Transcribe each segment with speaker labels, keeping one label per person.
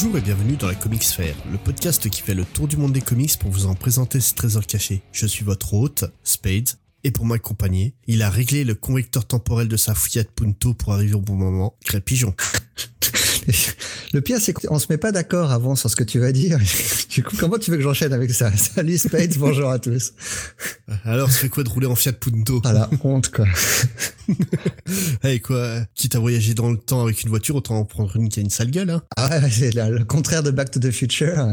Speaker 1: Bonjour et bienvenue dans la Comics Fair, le podcast qui fait le tour du monde des comics pour vous en présenter ses trésors cachés. Je suis votre hôte, Spade, et pour m'accompagner, il a réglé le convecteur temporel de sa Fiat Punto pour arriver au bon moment, Crépigeon.
Speaker 2: Le pire, c'est qu'on se met pas d'accord avant sur ce que tu vas dire. Du coup, comment tu veux que j'enchaîne avec ça? Salut Spade, bonjour à tous.
Speaker 1: Alors, ça fait quoi de rouler en Fiat Punto?
Speaker 2: Ah la honte, quoi.
Speaker 1: hey, quoi, quitte à voyager dans le temps avec une voiture, autant en prendre une qui a une sale gueule, hein
Speaker 2: Ah ouais, c'est le contraire de Back to the Future.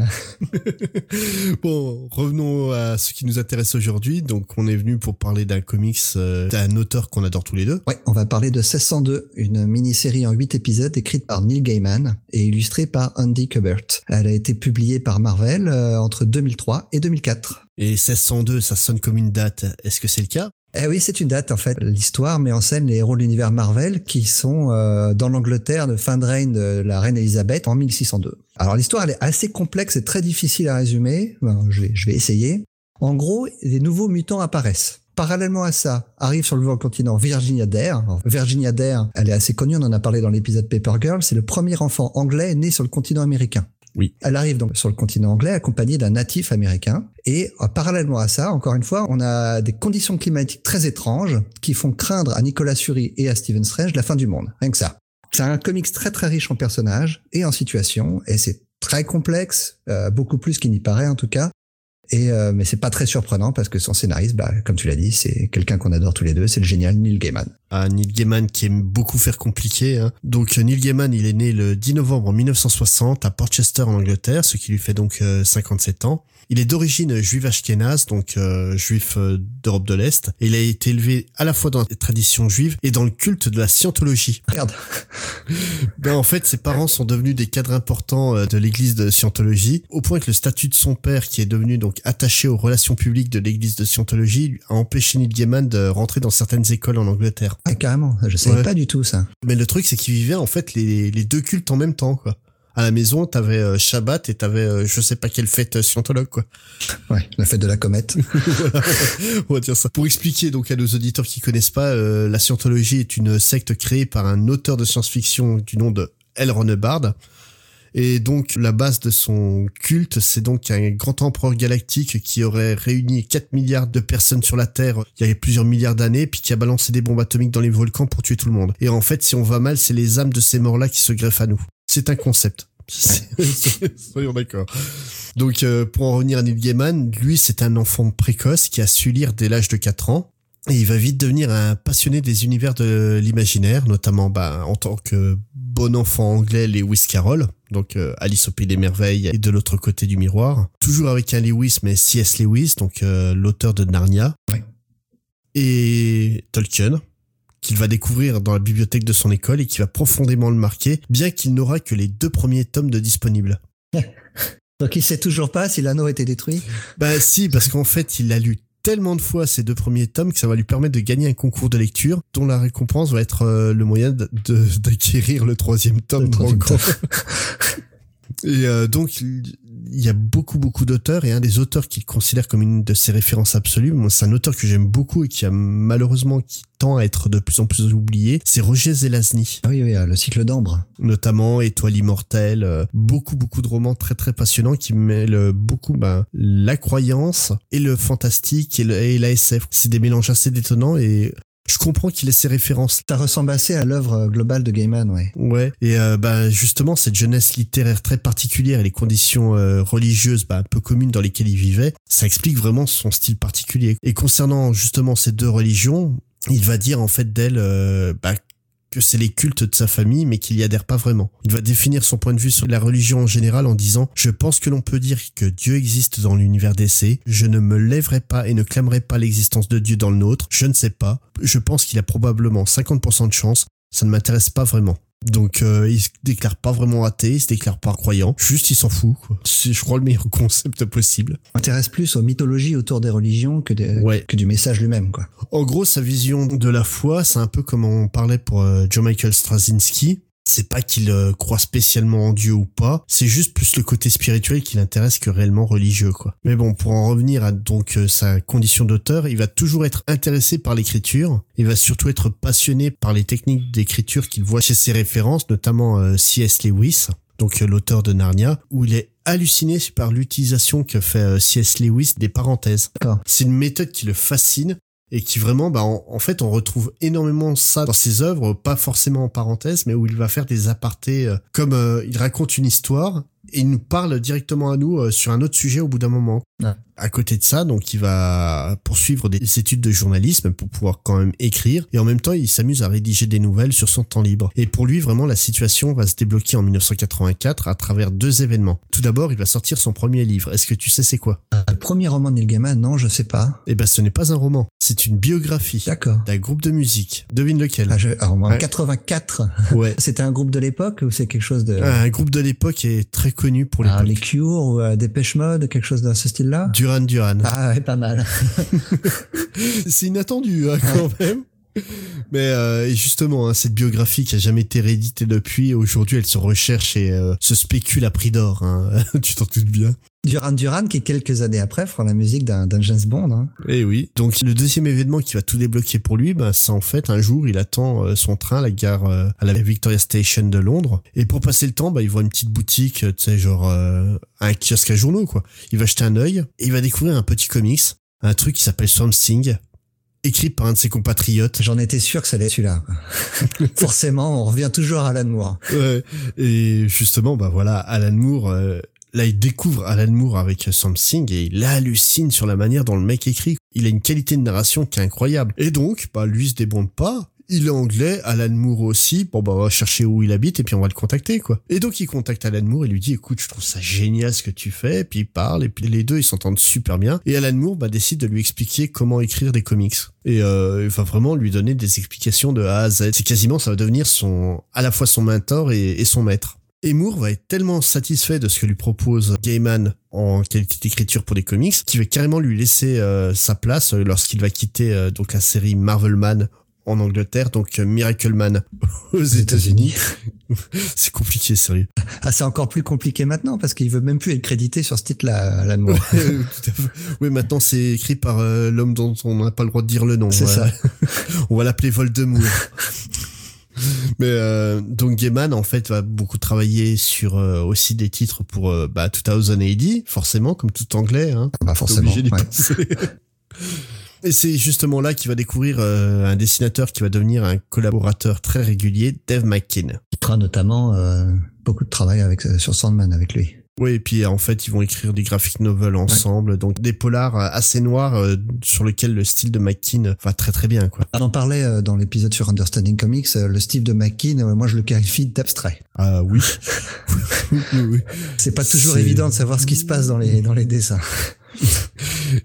Speaker 1: bon, revenons à ce qui nous intéresse aujourd'hui. Donc, on est venu pour parler d'un comics euh, d'un auteur qu'on adore tous les deux.
Speaker 2: Ouais, on va parler de 1602, une mini-série en 8 épisodes écrite par Neil Gaiman et illustrée par Andy Kubert. Elle a été publiée par Marvel euh, entre 2003 et 2004.
Speaker 1: Et 1602, ça sonne comme une date. Est-ce que c'est le cas?
Speaker 2: Eh oui, c'est une date en fait. L'histoire met en scène les héros de l'univers Marvel qui sont euh, dans l'Angleterre de fin de règne de la reine Elisabeth en 1602. Alors l'histoire elle est assez complexe et très difficile à résumer. Bon, je vais, je vais essayer. En gros, des nouveaux mutants apparaissent. Parallèlement à ça, arrive sur le nouveau continent Virginia Dare. Alors, Virginia Dare, elle est assez connue, on en a parlé dans l'épisode Paper Girl, c'est le premier enfant anglais né sur le continent américain.
Speaker 1: Oui.
Speaker 2: Elle arrive donc sur le continent anglais accompagnée d'un natif américain. Et euh, parallèlement à ça, encore une fois, on a des conditions climatiques très étranges qui font craindre à Nicolas Fury et à Stephen Strange la fin du monde. Rien que ça. C'est un comics très très riche en personnages et en situations, et c'est très complexe, euh, beaucoup plus qu'il n'y paraît en tout cas. Et euh, mais c'est pas très surprenant parce que son scénariste, bah, comme tu l'as dit, c'est quelqu'un qu'on adore tous les deux, c'est le génial Neil Gaiman.
Speaker 1: Ah, Neil Gaiman qui aime beaucoup faire compliqué. Hein. Donc Neil Gaiman, il est né le 10 novembre 1960 à Portchester en Angleterre, ce qui lui fait donc euh, 57 ans. Il est d'origine juive ashkénaze, donc euh, juif euh, d'Europe de l'Est. Et il a été élevé à la fois dans la tradition juive et dans le culte de la scientologie.
Speaker 2: Regarde.
Speaker 1: Ben, en fait, ses parents sont devenus des cadres importants euh, de l'église de Scientologie, au point que le statut de son père, qui est devenu donc attaché aux relations publiques de l'église de Scientologie, lui a empêché Neil Gaiman de rentrer dans certaines écoles en Angleterre.
Speaker 2: Ah, carrément, je savais
Speaker 1: Ouais.
Speaker 2: pas du tout ça.
Speaker 1: Mais le truc, c'est qu'il vivait en fait les, les deux cultes en même temps, quoi. À la maison, t'avais euh, Shabbat et t'avais euh, je sais pas quelle fête euh, scientologue, quoi.
Speaker 2: Ouais, la fête de la comète.
Speaker 1: Voilà, on va dire ça. Pour expliquer donc à nos auditeurs qui connaissent pas, euh, la scientologie est une secte créée par un auteur de science-fiction du nom de L. Ron Hubbard. Et donc la base de son culte, c'est donc un grand empereur galactique qui aurait réuni 4 milliards de personnes sur la Terre il y a plusieurs milliards d'années, puis qui a balancé des bombes atomiques dans les volcans pour tuer tout le monde. Et en fait, si on va mal, c'est les âmes de ces morts-là qui se greffent à nous. C'est un concept. Soyons d'accord. Donc euh, pour en revenir à Neil Gaiman, lui c'est un enfant précoce qui a su lire dès l'âge de 4 ans. Et il va vite devenir un passionné des univers de l'imaginaire, notamment bah, en tant que bon enfant anglais Lewis Carroll, donc euh, Alice au Pays des Merveilles et de l'autre côté du miroir. Toujours avec un Lewis, mais C.S. Lewis, donc euh, l'auteur de Narnia.
Speaker 2: Ouais.
Speaker 1: Et Tolkien, qu'il va découvrir dans la bibliothèque de son école et qui va profondément le marquer, bien qu'il n'aura que les deux premiers tomes de disponibles.
Speaker 2: Donc il sait toujours pas si l'anneau a été détruit.
Speaker 1: Bah si, parce qu'en fait, il a lu tellement de fois ces deux premiers tomes que ça va lui permettre de gagner un concours de lecture dont la récompense va être euh, le moyen d'acquérir le troisième tome.
Speaker 2: Le troisième.
Speaker 1: Et euh, donc, il y a beaucoup, beaucoup d'auteurs et un des auteurs qu'il considère comme une de ses références absolues, moi c'est un auteur que j'aime beaucoup et qui a malheureusement qui tend à être de plus en plus oublié, c'est Roger Zelazny
Speaker 2: Ah oui, oui, euh, le cycle d'ambre.
Speaker 1: notamment Étoile immortelle, euh, beaucoup beaucoup de romans très très passionnants qui mêlent beaucoup ben, la croyance et le fantastique et, le, et la SF. C'est des mélanges assez détonnants et je comprends qu'il ait ses références.
Speaker 2: Ça ressemble assez à l'œuvre globale de Gaiman, ouais.
Speaker 1: Ouais. Et euh, bah, justement cette jeunesse littéraire très particulière et les conditions euh, religieuses bah, un peu communes dans lesquelles il vivait, ça explique vraiment son style particulier. Et concernant justement ces deux religions, il va dire en fait d'elle euh, bah, que c'est les cultes de sa famille, mais qu'il y adhère pas vraiment. Il va définir son point de vue sur la religion en général en disant Je pense que l'on peut dire que Dieu existe dans l'univers d'essai. Je ne me lèverai pas et ne clamerai pas l'existence de Dieu dans le nôtre. Je ne sais pas. Je pense qu'il a probablement 50% de chance. Ça ne m'intéresse pas vraiment. Donc euh, il se déclare pas vraiment athée, il se déclare pas croyant, juste il s'en fout. quoi. C'est je crois le meilleur concept possible.
Speaker 2: M'intéresse plus aux mythologies autour des religions que, des-
Speaker 1: Ouais.
Speaker 2: que du message lui-même, quoi.
Speaker 1: En gros, sa vision de la foi, c'est un peu comme on parlait pour euh, John Michael Straczynski. C'est pas qu'il euh, croit spécialement en Dieu ou pas, c'est juste plus le côté spirituel qui l'intéresse que réellement religieux, quoi. Mais bon, pour en revenir à donc euh, sa condition d'auteur, il va toujours être intéressé par l'écriture. Il va surtout être passionné par les techniques d'écriture qu'il voit chez ses références, notamment euh, C.S. Lewis. donc l'auteur de Narnia, où il est halluciné par l'utilisation que fait C.S. Lewis des parenthèses. C'est une méthode qui le fascine et qui vraiment, bah, en, fait, on retrouve énormément ça dans ses œuvres, pas forcément en parenthèse, mais où il va faire des apartés, euh, comme euh, il raconte une histoire et il nous parle directement à nous euh, sur un autre sujet au bout d'un moment.
Speaker 2: Ouais.
Speaker 1: À côté de ça, donc il va poursuivre des études de journalisme pour pouvoir quand même écrire et en même temps il s'amuse à rédiger des nouvelles sur son temps libre. Et pour lui vraiment la situation va se débloquer en 1984 à travers deux événements. Tout d'abord il va sortir son premier livre. Est-ce que tu sais c'est quoi?
Speaker 2: Euh, le premier roman de Neil Gaiman, non, je sais pas.
Speaker 1: Eh ben ce n'est pas un roman, c'est une biographie
Speaker 2: D'accord.
Speaker 1: d'un groupe de musique. Devine lequel?
Speaker 2: Ah, je- alors, en
Speaker 1: Ouais.
Speaker 2: 84,
Speaker 1: Ouais.
Speaker 2: c'était un groupe de l'époque ou c'est quelque chose de...
Speaker 1: Un groupe de l'époque est très connu pour
Speaker 2: Ah, les
Speaker 1: l'époque.
Speaker 2: Cure ou euh, Dépêche Mode, quelque chose de ce style-là?
Speaker 1: Duran Duran.
Speaker 2: Ah ouais, pas mal.
Speaker 1: C'est inattendu hein, quand même. Mais euh, et justement, hein, cette biographie qui a jamais été rééditée depuis, aujourd'hui elle se recherche et euh, se spécule à prix d'or. Hein. tu t'en doutes bien.
Speaker 2: Duran Duran, qui quelques années après fera la musique d'un James Bond. Hein.
Speaker 1: Eh oui. Donc le deuxième événement qui va tout débloquer pour lui, bah, c'est en fait un jour il attend euh, son train à la gare euh, à la Victoria Station de Londres et pour passer le temps, bah, il voit une petite boutique, euh, tu sais genre euh, un kiosque à journaux quoi. Il va jeter un œil et il va découvrir un petit comics, un truc qui s'appelle Swamp Thing, écrit par un de ses compatriotes.
Speaker 2: J'en étais sûr que ça allait celui-là. Forcément, on revient toujours à Alan Moore.
Speaker 1: Ouais. Et justement, bah voilà, Alan Moore. euh, Là, il découvre Alan Moore avec Something et il hallucine sur la manière dont le mec écrit. Il a une qualité de narration qui est incroyable. Et donc, bah, lui se débonde pas. Il est anglais, Alan Moore aussi. Bon, bah, on va chercher où il habite et puis on va le contacter, quoi. Et donc, il contacte Alan Moore et lui dit, écoute, je trouve ça génial ce que tu fais. Et puis, il parle et puis les deux, ils s'entendent super bien. Et Alan Moore, bah, décide de lui expliquer comment écrire des comics. Et, euh, il va vraiment lui donner des explications de A à Z. C'est quasiment, ça va devenir son, à la fois son mentor et, son maître. Et Moore va être tellement satisfait de ce que lui propose Gaiman en qualité d'écriture pour des comics qu'il va carrément lui laisser euh, sa place euh, lorsqu'il va quitter euh, donc la série Marvel Man en Angleterre, donc euh, Miracle Man aux États-Unis. C'est compliqué, sérieux.
Speaker 2: Ah, c'est encore plus compliqué maintenant parce qu'il veut même plus être crédité sur ce titre-là, Alan Moore.
Speaker 1: Euh, à fait. Oui, maintenant c'est écrit par euh, l'homme dont on n'a pas le droit de dire le nom.
Speaker 2: C'est
Speaker 1: Voilà.
Speaker 2: ça.
Speaker 1: on va l'appeler Voldemort. Mais euh, donc Gaiman en fait va beaucoup travailler sur euh, aussi des titres pour euh, bah, 2080 forcément comme tout anglais hein.
Speaker 2: Bah,
Speaker 1: T'es
Speaker 2: forcément.
Speaker 1: obligé
Speaker 2: ouais.
Speaker 1: Et c'est justement là qu'il va découvrir euh, un dessinateur qui va devenir un collaborateur très régulier, Dave McKean.
Speaker 2: Il fera notamment euh, beaucoup de travail avec, euh, sur Sandman avec lui.
Speaker 1: Oui, et puis en fait, ils vont écrire des graphic novels ensemble, donc des polars euh, assez noirs euh, sur lesquels le style de McKean va très très bien, quoi.
Speaker 2: On en parlait euh, dans l'épisode sur Understanding Comics, euh, le Steve de McKean, euh, moi je le qualifie d'abstrait.
Speaker 1: Ah oui. oui, oui.
Speaker 2: C'est pas toujours évident de savoir ce qui se passe dans les, dans les dessins.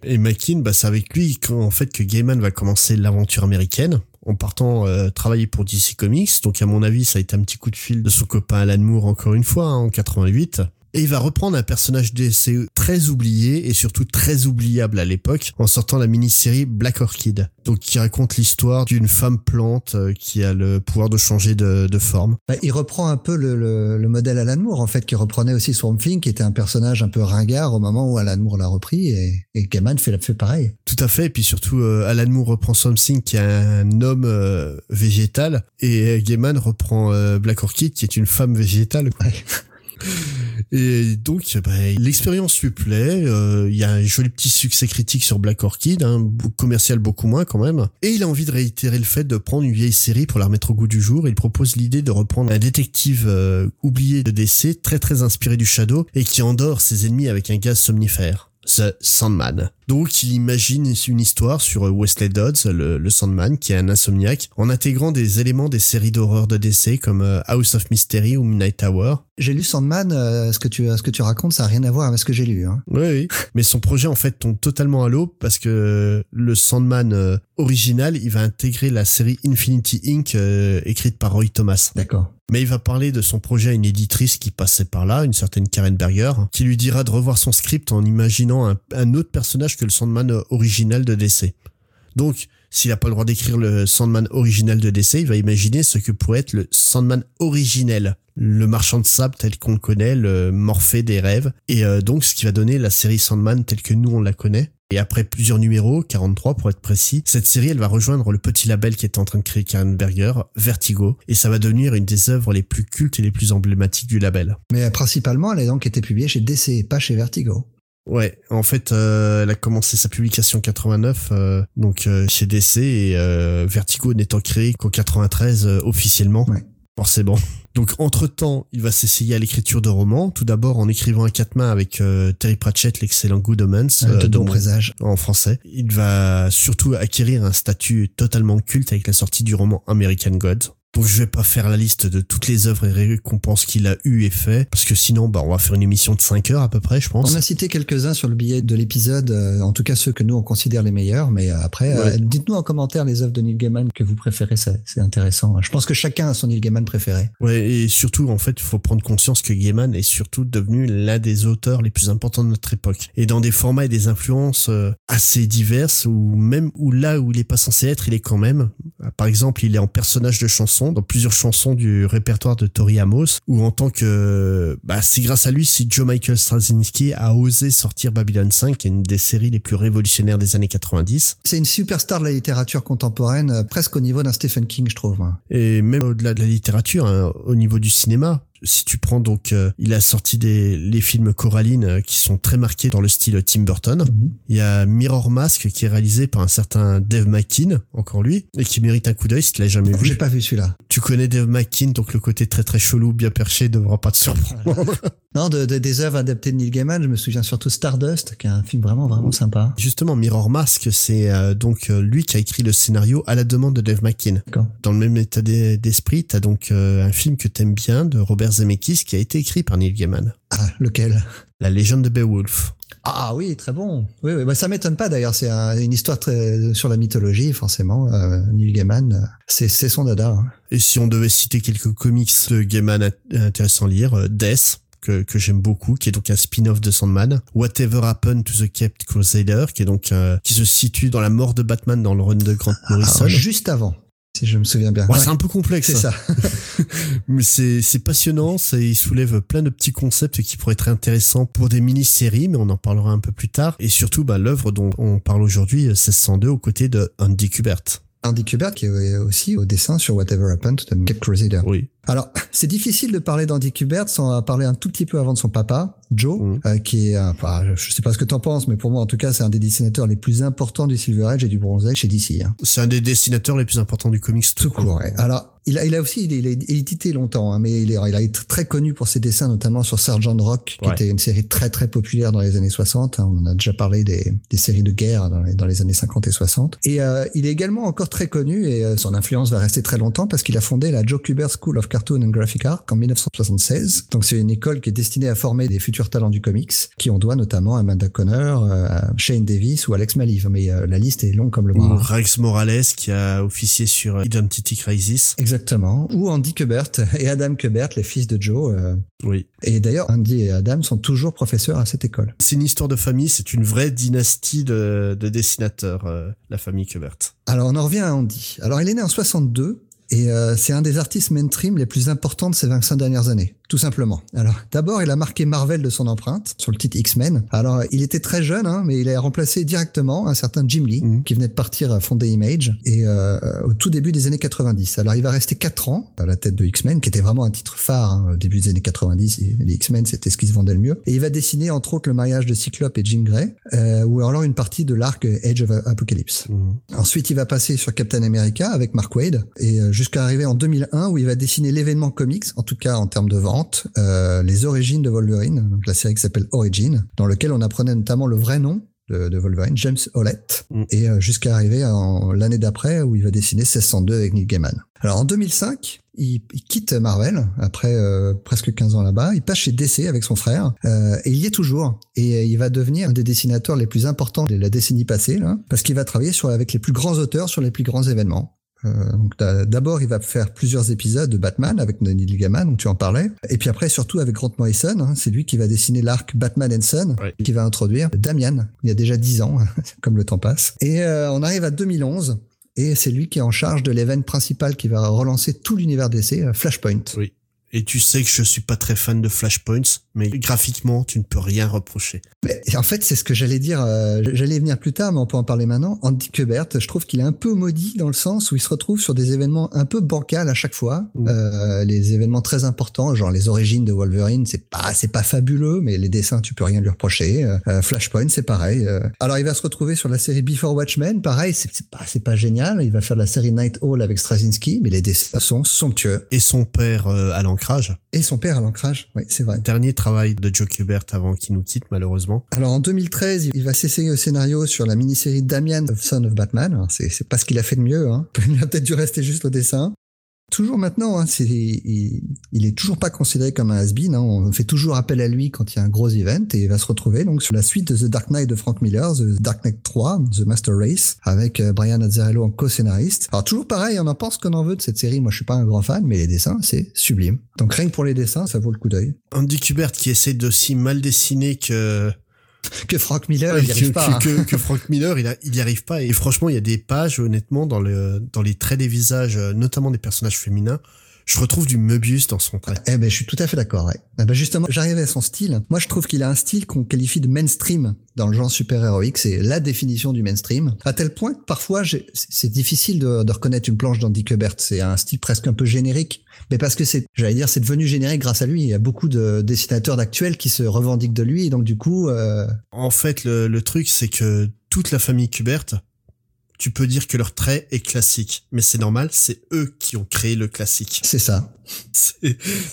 Speaker 1: Et McKean, bah, c'est avec lui qu'en fait que Gaiman va commencer l'aventure américaine en partant euh, travailler pour DC Comics. Donc à mon avis, ça a été un petit coup de fil de son copain Alan Moore encore une fois hein, en 88. Et il va reprendre un personnage DC très oublié et surtout très oubliable à l'époque en sortant la mini-série Black Orchid. Donc qui raconte l'histoire d'une femme plante euh, qui a le pouvoir de changer de, de forme.
Speaker 2: Bah, il reprend un peu le, le, le modèle Alan Moore, en fait, qui reprenait aussi Swamp Thing, qui était un personnage un peu ringard au moment où Alan Moore l'a repris, et, et Gaiman fait, fait pareil.
Speaker 1: Tout à fait. Et puis surtout, euh, Alan Moore reprend Something qui est un homme euh, végétal et Gaiman reprend euh, Black Orchid qui est une femme végétale. quoi.
Speaker 2: Ouais.
Speaker 1: Et donc, bah, l'expérience lui plaît. euh, Il y a un joli petit succès critique sur Black Orchid, hein, commercial beaucoup moins quand même. Et il a envie de réitérer le fait de prendre une vieille série pour la remettre au goût du jour. Il propose l'idée de reprendre un détective euh, oublié de DC, très très inspiré du Shadow, et qui endort ses ennemis avec un gaz somnifère. The Sandman. Donc il imagine une histoire sur euh, Wesley Dodds, le, le Sandman, qui est un insomniaque, en intégrant des éléments des séries d'horreur de DC comme euh, House of Mystery ou Midnight Tower.
Speaker 2: J'ai lu Sandman, euh, ce, que tu, ce que tu racontes, ça a rien à voir avec ce que j'ai lu. Hein.
Speaker 1: Oui, oui. Mais son projet en fait tombe totalement à l'eau parce que le Sandman euh, original, il va intégrer la série Infinity Inc. euh, écrite par Roy Thomas.
Speaker 2: D'accord.
Speaker 1: Mais il va parler de son projet à une éditrice qui passait par là, une certaine Karen Berger, qui lui dira de revoir son script en imaginant un, un autre personnage le Sandman euh, original de DC. Donc, s'il n'a pas le droit d'écrire le Sandman original de DC, il va imaginer ce que pourrait être le Sandman originel, le marchand de sable tel qu'on le connaît, le Morphée des rêves, et euh, donc ce qui va donner la série Sandman telle que nous on la connaît. Et après plusieurs numéros, 43 pour être précis, cette série, elle va rejoindre le petit label qui est en train de créer Karen Berger, Vertigo, et ça va devenir une des œuvres les plus cultes et les plus emblématiques du label.
Speaker 2: Mais principalement, elle a donc été publiée chez DC, pas chez Vertigo.
Speaker 1: Ouais, en fait, euh, elle a commencé sa publication en 89, euh, donc euh, chez DC et euh, Vertigo n'étant créé qu'en 93 euh, officiellement.
Speaker 2: Ouais.
Speaker 1: Forcément. Donc entre-temps, il va s'essayer à l'écriture de romans, tout d'abord en écrivant un quatre mains avec euh, Terry Pratchett, l'excellent Good Omens,
Speaker 2: de bon présage.
Speaker 1: en français. Il va surtout acquérir un statut totalement culte avec la sortie du roman American Gods. Donc je vais pas faire la liste de toutes les œuvres et récompenses qu'il a eu et fait, parce que sinon, bah, on va faire une émission de 5 heures à peu près, je pense.
Speaker 2: On a cité quelques-uns sur le billet de l'épisode, euh, en tout cas ceux que nous on considère les meilleurs, mais euh, après, euh, dites-nous en commentaire les œuvres de Neil Gaiman que vous préférez, c'est c'est intéressant. Je pense que chacun a son Neil Gaiman préféré.
Speaker 1: Ouais, et surtout, en fait, il faut prendre conscience que Gaiman est surtout devenu l'un des auteurs les plus importants de notre époque. Et dans des formats et des influences assez diverses, ou même où là où il est pas censé être, il est quand même. Par exemple, il est en personnage de chanson dans plusieurs chansons du répertoire de Tori Amos, ou en tant que, bah, c'est grâce à lui si Joe Michael Straczynski a osé sortir Babylon 5, qui est une des séries les plus révolutionnaires des années 90.
Speaker 2: C'est une superstar de la littérature contemporaine, euh, presque au niveau d'un Stephen King, je trouve. moi.
Speaker 1: et même au-delà de la littérature, hein, au niveau du cinéma. Si tu prends donc, euh, il a sorti des les films Coraline euh, qui sont très marqués dans le style Tim Burton. Il y a Mirror Mask qui est réalisé par un certain Dave McKean, encore lui, et qui mérite un coup d'œil si tu l'as jamais
Speaker 2: J'ai
Speaker 1: vu.
Speaker 2: pas vu celui-là.
Speaker 1: Tu connais Dave McKean, donc le côté très très chelou, bien perché, devra pas te surprendre.
Speaker 2: Non, de, de- des œuvres adaptées de Neil Gaiman, je me souviens surtout Stardust, qui est un film vraiment vraiment sympa.
Speaker 1: Justement, Mirror Mask, c'est euh, donc euh, lui qui a écrit le scénario à la demande de Dave McKean. Dans le même état d'e- d'esprit, t'as donc euh, un film que t'aimes bien de Robert Zemeckis qui a été écrit par Neil Gaiman.
Speaker 2: Ah, lequel?
Speaker 1: La légende de Beowulf.
Speaker 2: Ah oui, très bon. Oui, oui. Bah, ça m'étonne pas d'ailleurs. C'est un- une histoire très, sur la mythologie, forcément. Euh, Neil Gaiman, c'est c'est son dada. hein.
Speaker 1: Et si on devait citer quelques comics de Gaiman int- intéressants à lire, euh, Death, que, que j'aime beaucoup, qui est donc un spin-off de Sandman. Whatever Happened to the Kept Crusader, qui est donc euh, qui se situe dans la mort de Batman dans le run de Grant Morrison.
Speaker 2: Alors, juste avant, si je me souviens bien.
Speaker 1: Ouais,
Speaker 2: Ouais,
Speaker 1: c'est un peu complexe.
Speaker 2: c'est ça.
Speaker 1: Mais c'est c'est passionnant, ça, il soulève plein de petits concepts qui pourraient être intéressants pour des mini-séries, mais on en parlera un peu plus tard. Et surtout, bah, l'œuvre dont on parle aujourd'hui, 1602, aux côtés de Andy Kubert.
Speaker 2: Andy Kubert qui est aussi au dessin sur Whatever Happened to the Cape Crusader.
Speaker 1: Oui.
Speaker 2: Alors, c'est difficile de parler d'Andy Kubert sans parler un tout petit peu avant de son papa, Joe,
Speaker 1: Mhm.
Speaker 2: euh, qui est, un- enfin, je sais pas ce que t'en penses, mais pour moi, en tout cas, c'est un des dessinateurs les plus importants du Silver Age et du Bronze Age chez DC. Hein.
Speaker 1: C'est un des dessinateurs les plus importants du comics tout,
Speaker 2: Tout court. ouais. Alors, il a, il a aussi, il, il a édité longtemps, hein, mais il, est, il a été très connu pour ses dessins, notamment sur Sergeant Rock, qui
Speaker 1: Ouais.
Speaker 2: était une série très très populaire dans les années 60. hein. On a déjà parlé des, des séries de guerre dans les, dans les années 50 et 60. Et euh, il est également encore très connu et euh, son influence va rester très longtemps parce qu'il a fondé la Joe Kubert School of Cartoon and Graphic Art en 1976. Donc c'est une école qui est destinée à former des futurs talents du comics, qui on doit notamment à Amanda Conner, euh, à Shane Davis ou Alex Maliv. Mais euh, la liste est longue comme le
Speaker 1: Ou
Speaker 2: bras.
Speaker 1: Rex Morales qui a officié sur Identity Crisis.
Speaker 2: Exactement. Ou Andy Kubert et Adam Kubert, les fils de Joe. euh.
Speaker 1: Oui.
Speaker 2: Et d'ailleurs, Andy et Adam sont toujours professeurs à cette école.
Speaker 1: C'est une histoire de famille, c'est une vraie dynastie de, de dessinateurs, euh, la famille Kubert.
Speaker 2: Alors, on en revient à Andy. Alors, il est né en 62 et euh, c'est un des artistes mainstream les plus importants de ces 25 dernières années. Tout simplement. Alors, d'abord, il a marqué Marvel de son empreinte sur le titre X-Men. Alors, il était très jeune, hein, mais il a remplacé directement un certain Jim Lee,
Speaker 1: Mhm.
Speaker 2: qui venait de partir à fonder Image, et euh, au tout début des années 90. Alors, il va rester 4 ans à la tête de X-Men, qui était vraiment un titre phare hein, au début des années 90. Et les X-Men, c'était ce qui se vendait le mieux. Et il va dessiner, entre autres, le mariage de Cyclope et Jean Grey, euh, ou alors une partie de l'arc Age of Apocalypse.
Speaker 1: Mhm.
Speaker 2: Ensuite, il va passer sur Captain America avec Mark Wade et euh, jusqu'à arriver en 2001 où il va dessiner l'événement comics, en tout cas en termes de vente, euh, les origines de Wolverine, donc la série qui s'appelle Origin, dans lequel on apprenait notamment le vrai nom de, de Wolverine, James Hollett,
Speaker 1: Mm.
Speaker 2: et euh, jusqu'à arriver en l'année d'après où il va dessiner 1602 avec Neil Gaiman. Alors en 2005, il, il quitte Marvel après euh, presque 15 ans là-bas. Il passe chez DC avec son frère euh, et il y est toujours. Et il va devenir un des dessinateurs les plus importants de la décennie passée, là, parce qu'il va travailler sur avec les plus grands auteurs sur les plus grands événements. Euh, donc d'a- d'abord, il va faire plusieurs épisodes de Batman avec Neil Gaiman, dont tu en parlais, et puis après surtout avec Grant Morrison. hein, c'est lui qui va dessiner l'arc Batman and Son,
Speaker 1: Ouais.
Speaker 2: qui va introduire Damian. Il y a déjà 10 ans, comme le temps passe. Et euh, on arrive à 2011. Et c'est lui qui est en charge de l'événement principal qui va relancer tout l'univers DC, euh, Flashpoint.
Speaker 1: Oui. Et tu sais que je suis pas très fan de Flashpoints, mais graphiquement, tu ne peux rien reprocher.
Speaker 2: Mais en fait, c'est ce que j'allais dire. euh, j'allais venir plus tard, mais on peut en parler maintenant. Andy Kubert, je trouve qu'il est un peu maudit dans le sens où il se retrouve sur des événements un peu bancals à chaque fois.
Speaker 1: Mm.
Speaker 2: Euh, les événements très importants, genre les origines de Wolverine, c'est pas, c'est pas fabuleux, mais les dessins, tu peux rien lui reprocher. Euh, Flashpoint, c'est pareil. Euh, alors, il va se retrouver sur la série Before Watchmen, pareil, c'est pas, c'est pas génial. Il va faire la série Night Hall avec Straczynski, mais les dessins sont somptueux.
Speaker 1: Et son père à l'ancrage.
Speaker 2: Et son père à l'ancrage, oui, c'est vrai.
Speaker 1: Dernier travail de Joe Kubert avant qu'il nous quitte, malheureusement.
Speaker 2: Alors en 2013, il va s'essayer au scénario sur la mini-série Damian of Son of Batman. C'est pas ce qu'il a fait de mieux. Hein. Il a peut-être dû rester juste au dessin. Toujours maintenant, hein, il, il est toujours pas considéré comme un has-been. Hein. On fait toujours appel à lui quand il y a un gros event et il va se retrouver donc sur la suite de The Dark Knight de Frank Miller, The Dark Knight 3, The Master Race, avec euh, Brian Azzarello en co-scénariste. Alors toujours pareil, on en pense qu'on en veut de cette série. Moi, je suis pas un grand fan, mais les dessins, c'est sublime. Donc rien que pour les dessins, ça vaut le coup d'œil.
Speaker 1: Andy Kubert qui essaie d'aussi mal dessiner que
Speaker 2: Que Frank Miller, il y
Speaker 1: que,
Speaker 2: arrive pas.
Speaker 1: que,
Speaker 2: hein.
Speaker 1: que- que Frank Miller, il, a, il y arrive pas. Et franchement, il y a des pages, honnêtement, dans le dans les traits des visages, euh, notamment des personnages féminins, je retrouve du Möbius dans son trait.
Speaker 2: Eh ben, je suis tout à fait d'accord. Ouais. Eh ben, justement, j'arrivais à son style. Moi, je trouve qu'il a un style qu'on qualifie de mainstream dans le genre super-héroïque. C'est la définition du mainstream. À tel point que parfois, c'est difficile de, de reconnaître une planche d'Andy Kubert. C'est un style presque un peu générique. Mais parce que c'est, j'allais dire, c'est devenu générique grâce à lui. Il y a beaucoup de dessinateurs d'actuels qui se revendiquent de lui. Et donc, du coup, euh,
Speaker 1: En fait, le, le truc, c'est que toute la famille Kubert, tu peux dire que leur trait est classique. Mais c'est normal, c'est eux qui ont créé le classique.
Speaker 2: c'est ça.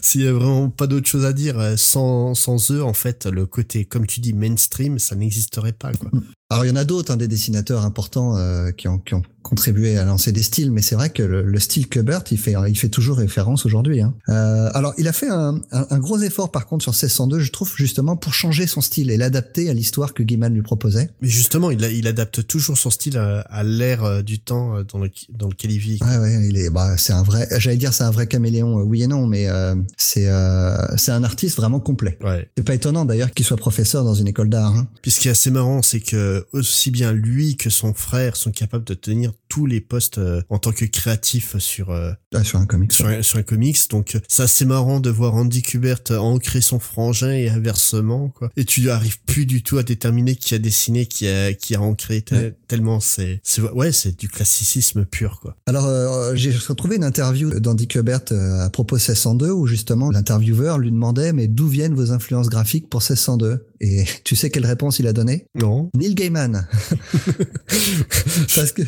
Speaker 1: S'il y a vraiment pas d'autre chose à dire, euh, sans, sans eux, en fait, le côté, comme tu dis, mainstream, ça n'existerait pas, quoi.
Speaker 2: Alors il y en a d'autres, hein, des dessinateurs importants euh, qui, ont, qui ont contribué à lancer des styles, mais c'est vrai que le, le style Kubert, il fait, il fait toujours référence aujourd'hui. Hein. Euh, alors il a fait un, un, un gros effort par contre sur 1602, je trouve justement pour changer son style et l'adapter à l'histoire que Gaiman lui proposait.
Speaker 1: Mais justement, il, a- il adapte toujours son style à, à l'ère euh, du temps euh, dans, le, dans lequel il vit.
Speaker 2: Ouais, ouais, il est, bah, c'est un vrai, j'allais dire c'est un vrai caméléon, euh, oui et non, mais euh, c'est, euh, c'est un artiste vraiment complet.
Speaker 1: Ouais.
Speaker 2: C'est pas étonnant d'ailleurs qu'il soit professeur dans une école d'art. Hein.
Speaker 1: Puis ce qui est assez marrant, c'est que aussi bien lui que son frère sont capables de tenir tous les postes euh, en tant que créatifs sur euh,
Speaker 2: Ah, sur un comic.
Speaker 1: sur, un, sur un comics. Donc euh, c'est marrant de voir Andy Kubert ancrer son frangin et inversement quoi. Et tu arrives plus du tout à déterminer qui a dessiné, qui a qui a ancré te-
Speaker 2: Ouais.
Speaker 1: tellement c'est c'est ouais c'est du classicisme pur quoi.
Speaker 2: Alors, euh, j'ai retrouvé une interview d'Andy Kubert euh, à propos de 1602 où justement l'intervieweur lui demandait mais d'où viennent vos influences graphiques pour 1602 Et tu sais quelle réponse il a donnée?
Speaker 1: Non.
Speaker 2: Neil Gaiman. Parce que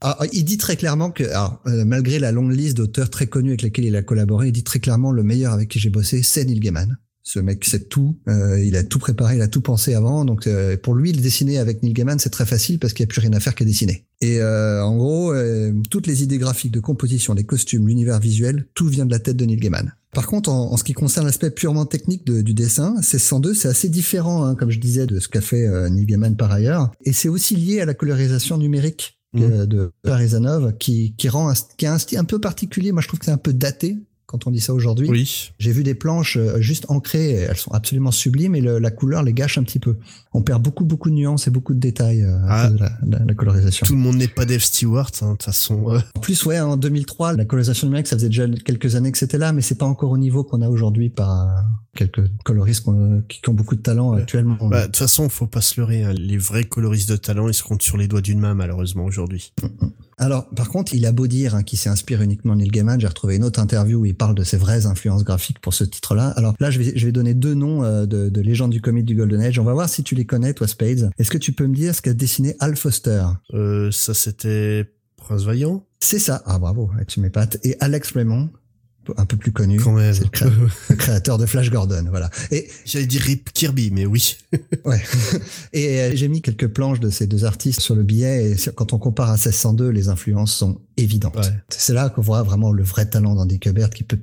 Speaker 2: ah, il dit très clairement que, alors, euh, malgré la longue liste d'auteurs très connus avec lesquels il a collaboré, il dit très clairement le meilleur avec qui j'ai bossé, c'est Neil Gaiman. Ce mec sait tout, euh, il a tout préparé, il a tout pensé avant, donc euh, pour lui, le dessiner avec Neil Gaiman, c'est très facile parce qu'il n'y a plus rien à faire qu'à dessiner. Et euh, en gros, euh, toutes les idées graphiques de composition, les costumes, l'univers visuel, tout vient de la tête de Neil Gaiman. Par contre, en, en ce qui concerne l'aspect purement technique du dessin, 1602, c'est assez différent, hein, comme je disais, de ce qu'a fait euh, Neil Gaiman par ailleurs. Et c'est aussi lié à la colorisation numérique euh, de Parizanov, qui, qui rend un, qui a un style un peu particulier. Moi, je trouve que c'est un peu daté quand on dit ça aujourd'hui.
Speaker 1: Oui.
Speaker 2: J'ai vu des planches euh, juste ancrées, elles sont absolument sublimes et le- la couleur les gâche un petit peu. On perd beaucoup beaucoup de nuances et beaucoup de détails euh, à
Speaker 1: Ah.
Speaker 2: de la, la- la colorisation.
Speaker 1: Tout le monde n'est pas Dave Stewart hein, de toute façon. euh.
Speaker 2: En plus, ouais, en 2003, la colorisation numérique, ça faisait déjà quelques années que c'était là, mais c'est pas encore au niveau qu'on a aujourd'hui par quelques coloristes qui, qui ont beaucoup de talent
Speaker 1: Ouais.
Speaker 2: actuellement.
Speaker 1: Bah, de toute façon, faut pas se leurrer. hein. Les vrais coloristes de talent, ils se comptent sur les doigts d'une main malheureusement aujourd'hui.
Speaker 2: Alors, par contre, il a beau dire hein, qu'il s'inspire uniquement de Neil Gaiman. J'ai retrouvé une autre interview où il parle de ses vraies influences graphiques pour ce titre-là. Alors là, je vais, je vais donner deux noms euh, de, de légendes du comic du Golden Age. On va voir si tu les connais, toi, Spades. Est-ce que tu peux me dire ce qu'a dessiné Al Foster?
Speaker 1: Euh, ça c'était Prince Vaillant?
Speaker 2: C'est ça. Ah, bravo, tu m'épates. Et Alex Raymond, un peu plus connu.
Speaker 1: quand même.
Speaker 2: Le, le créateur de Flash Gordon, voilà. Et
Speaker 1: J'allais dire Rip Kirby, mais oui.
Speaker 2: Ouais. Et euh, j'ai mis quelques planches de ces deux artistes sur le billet et quand on compare à 1602, les influences sont évidentes.
Speaker 1: Ouais.
Speaker 2: C'est là qu'on voit vraiment le vrai talent d'Andy Kubert qui peut,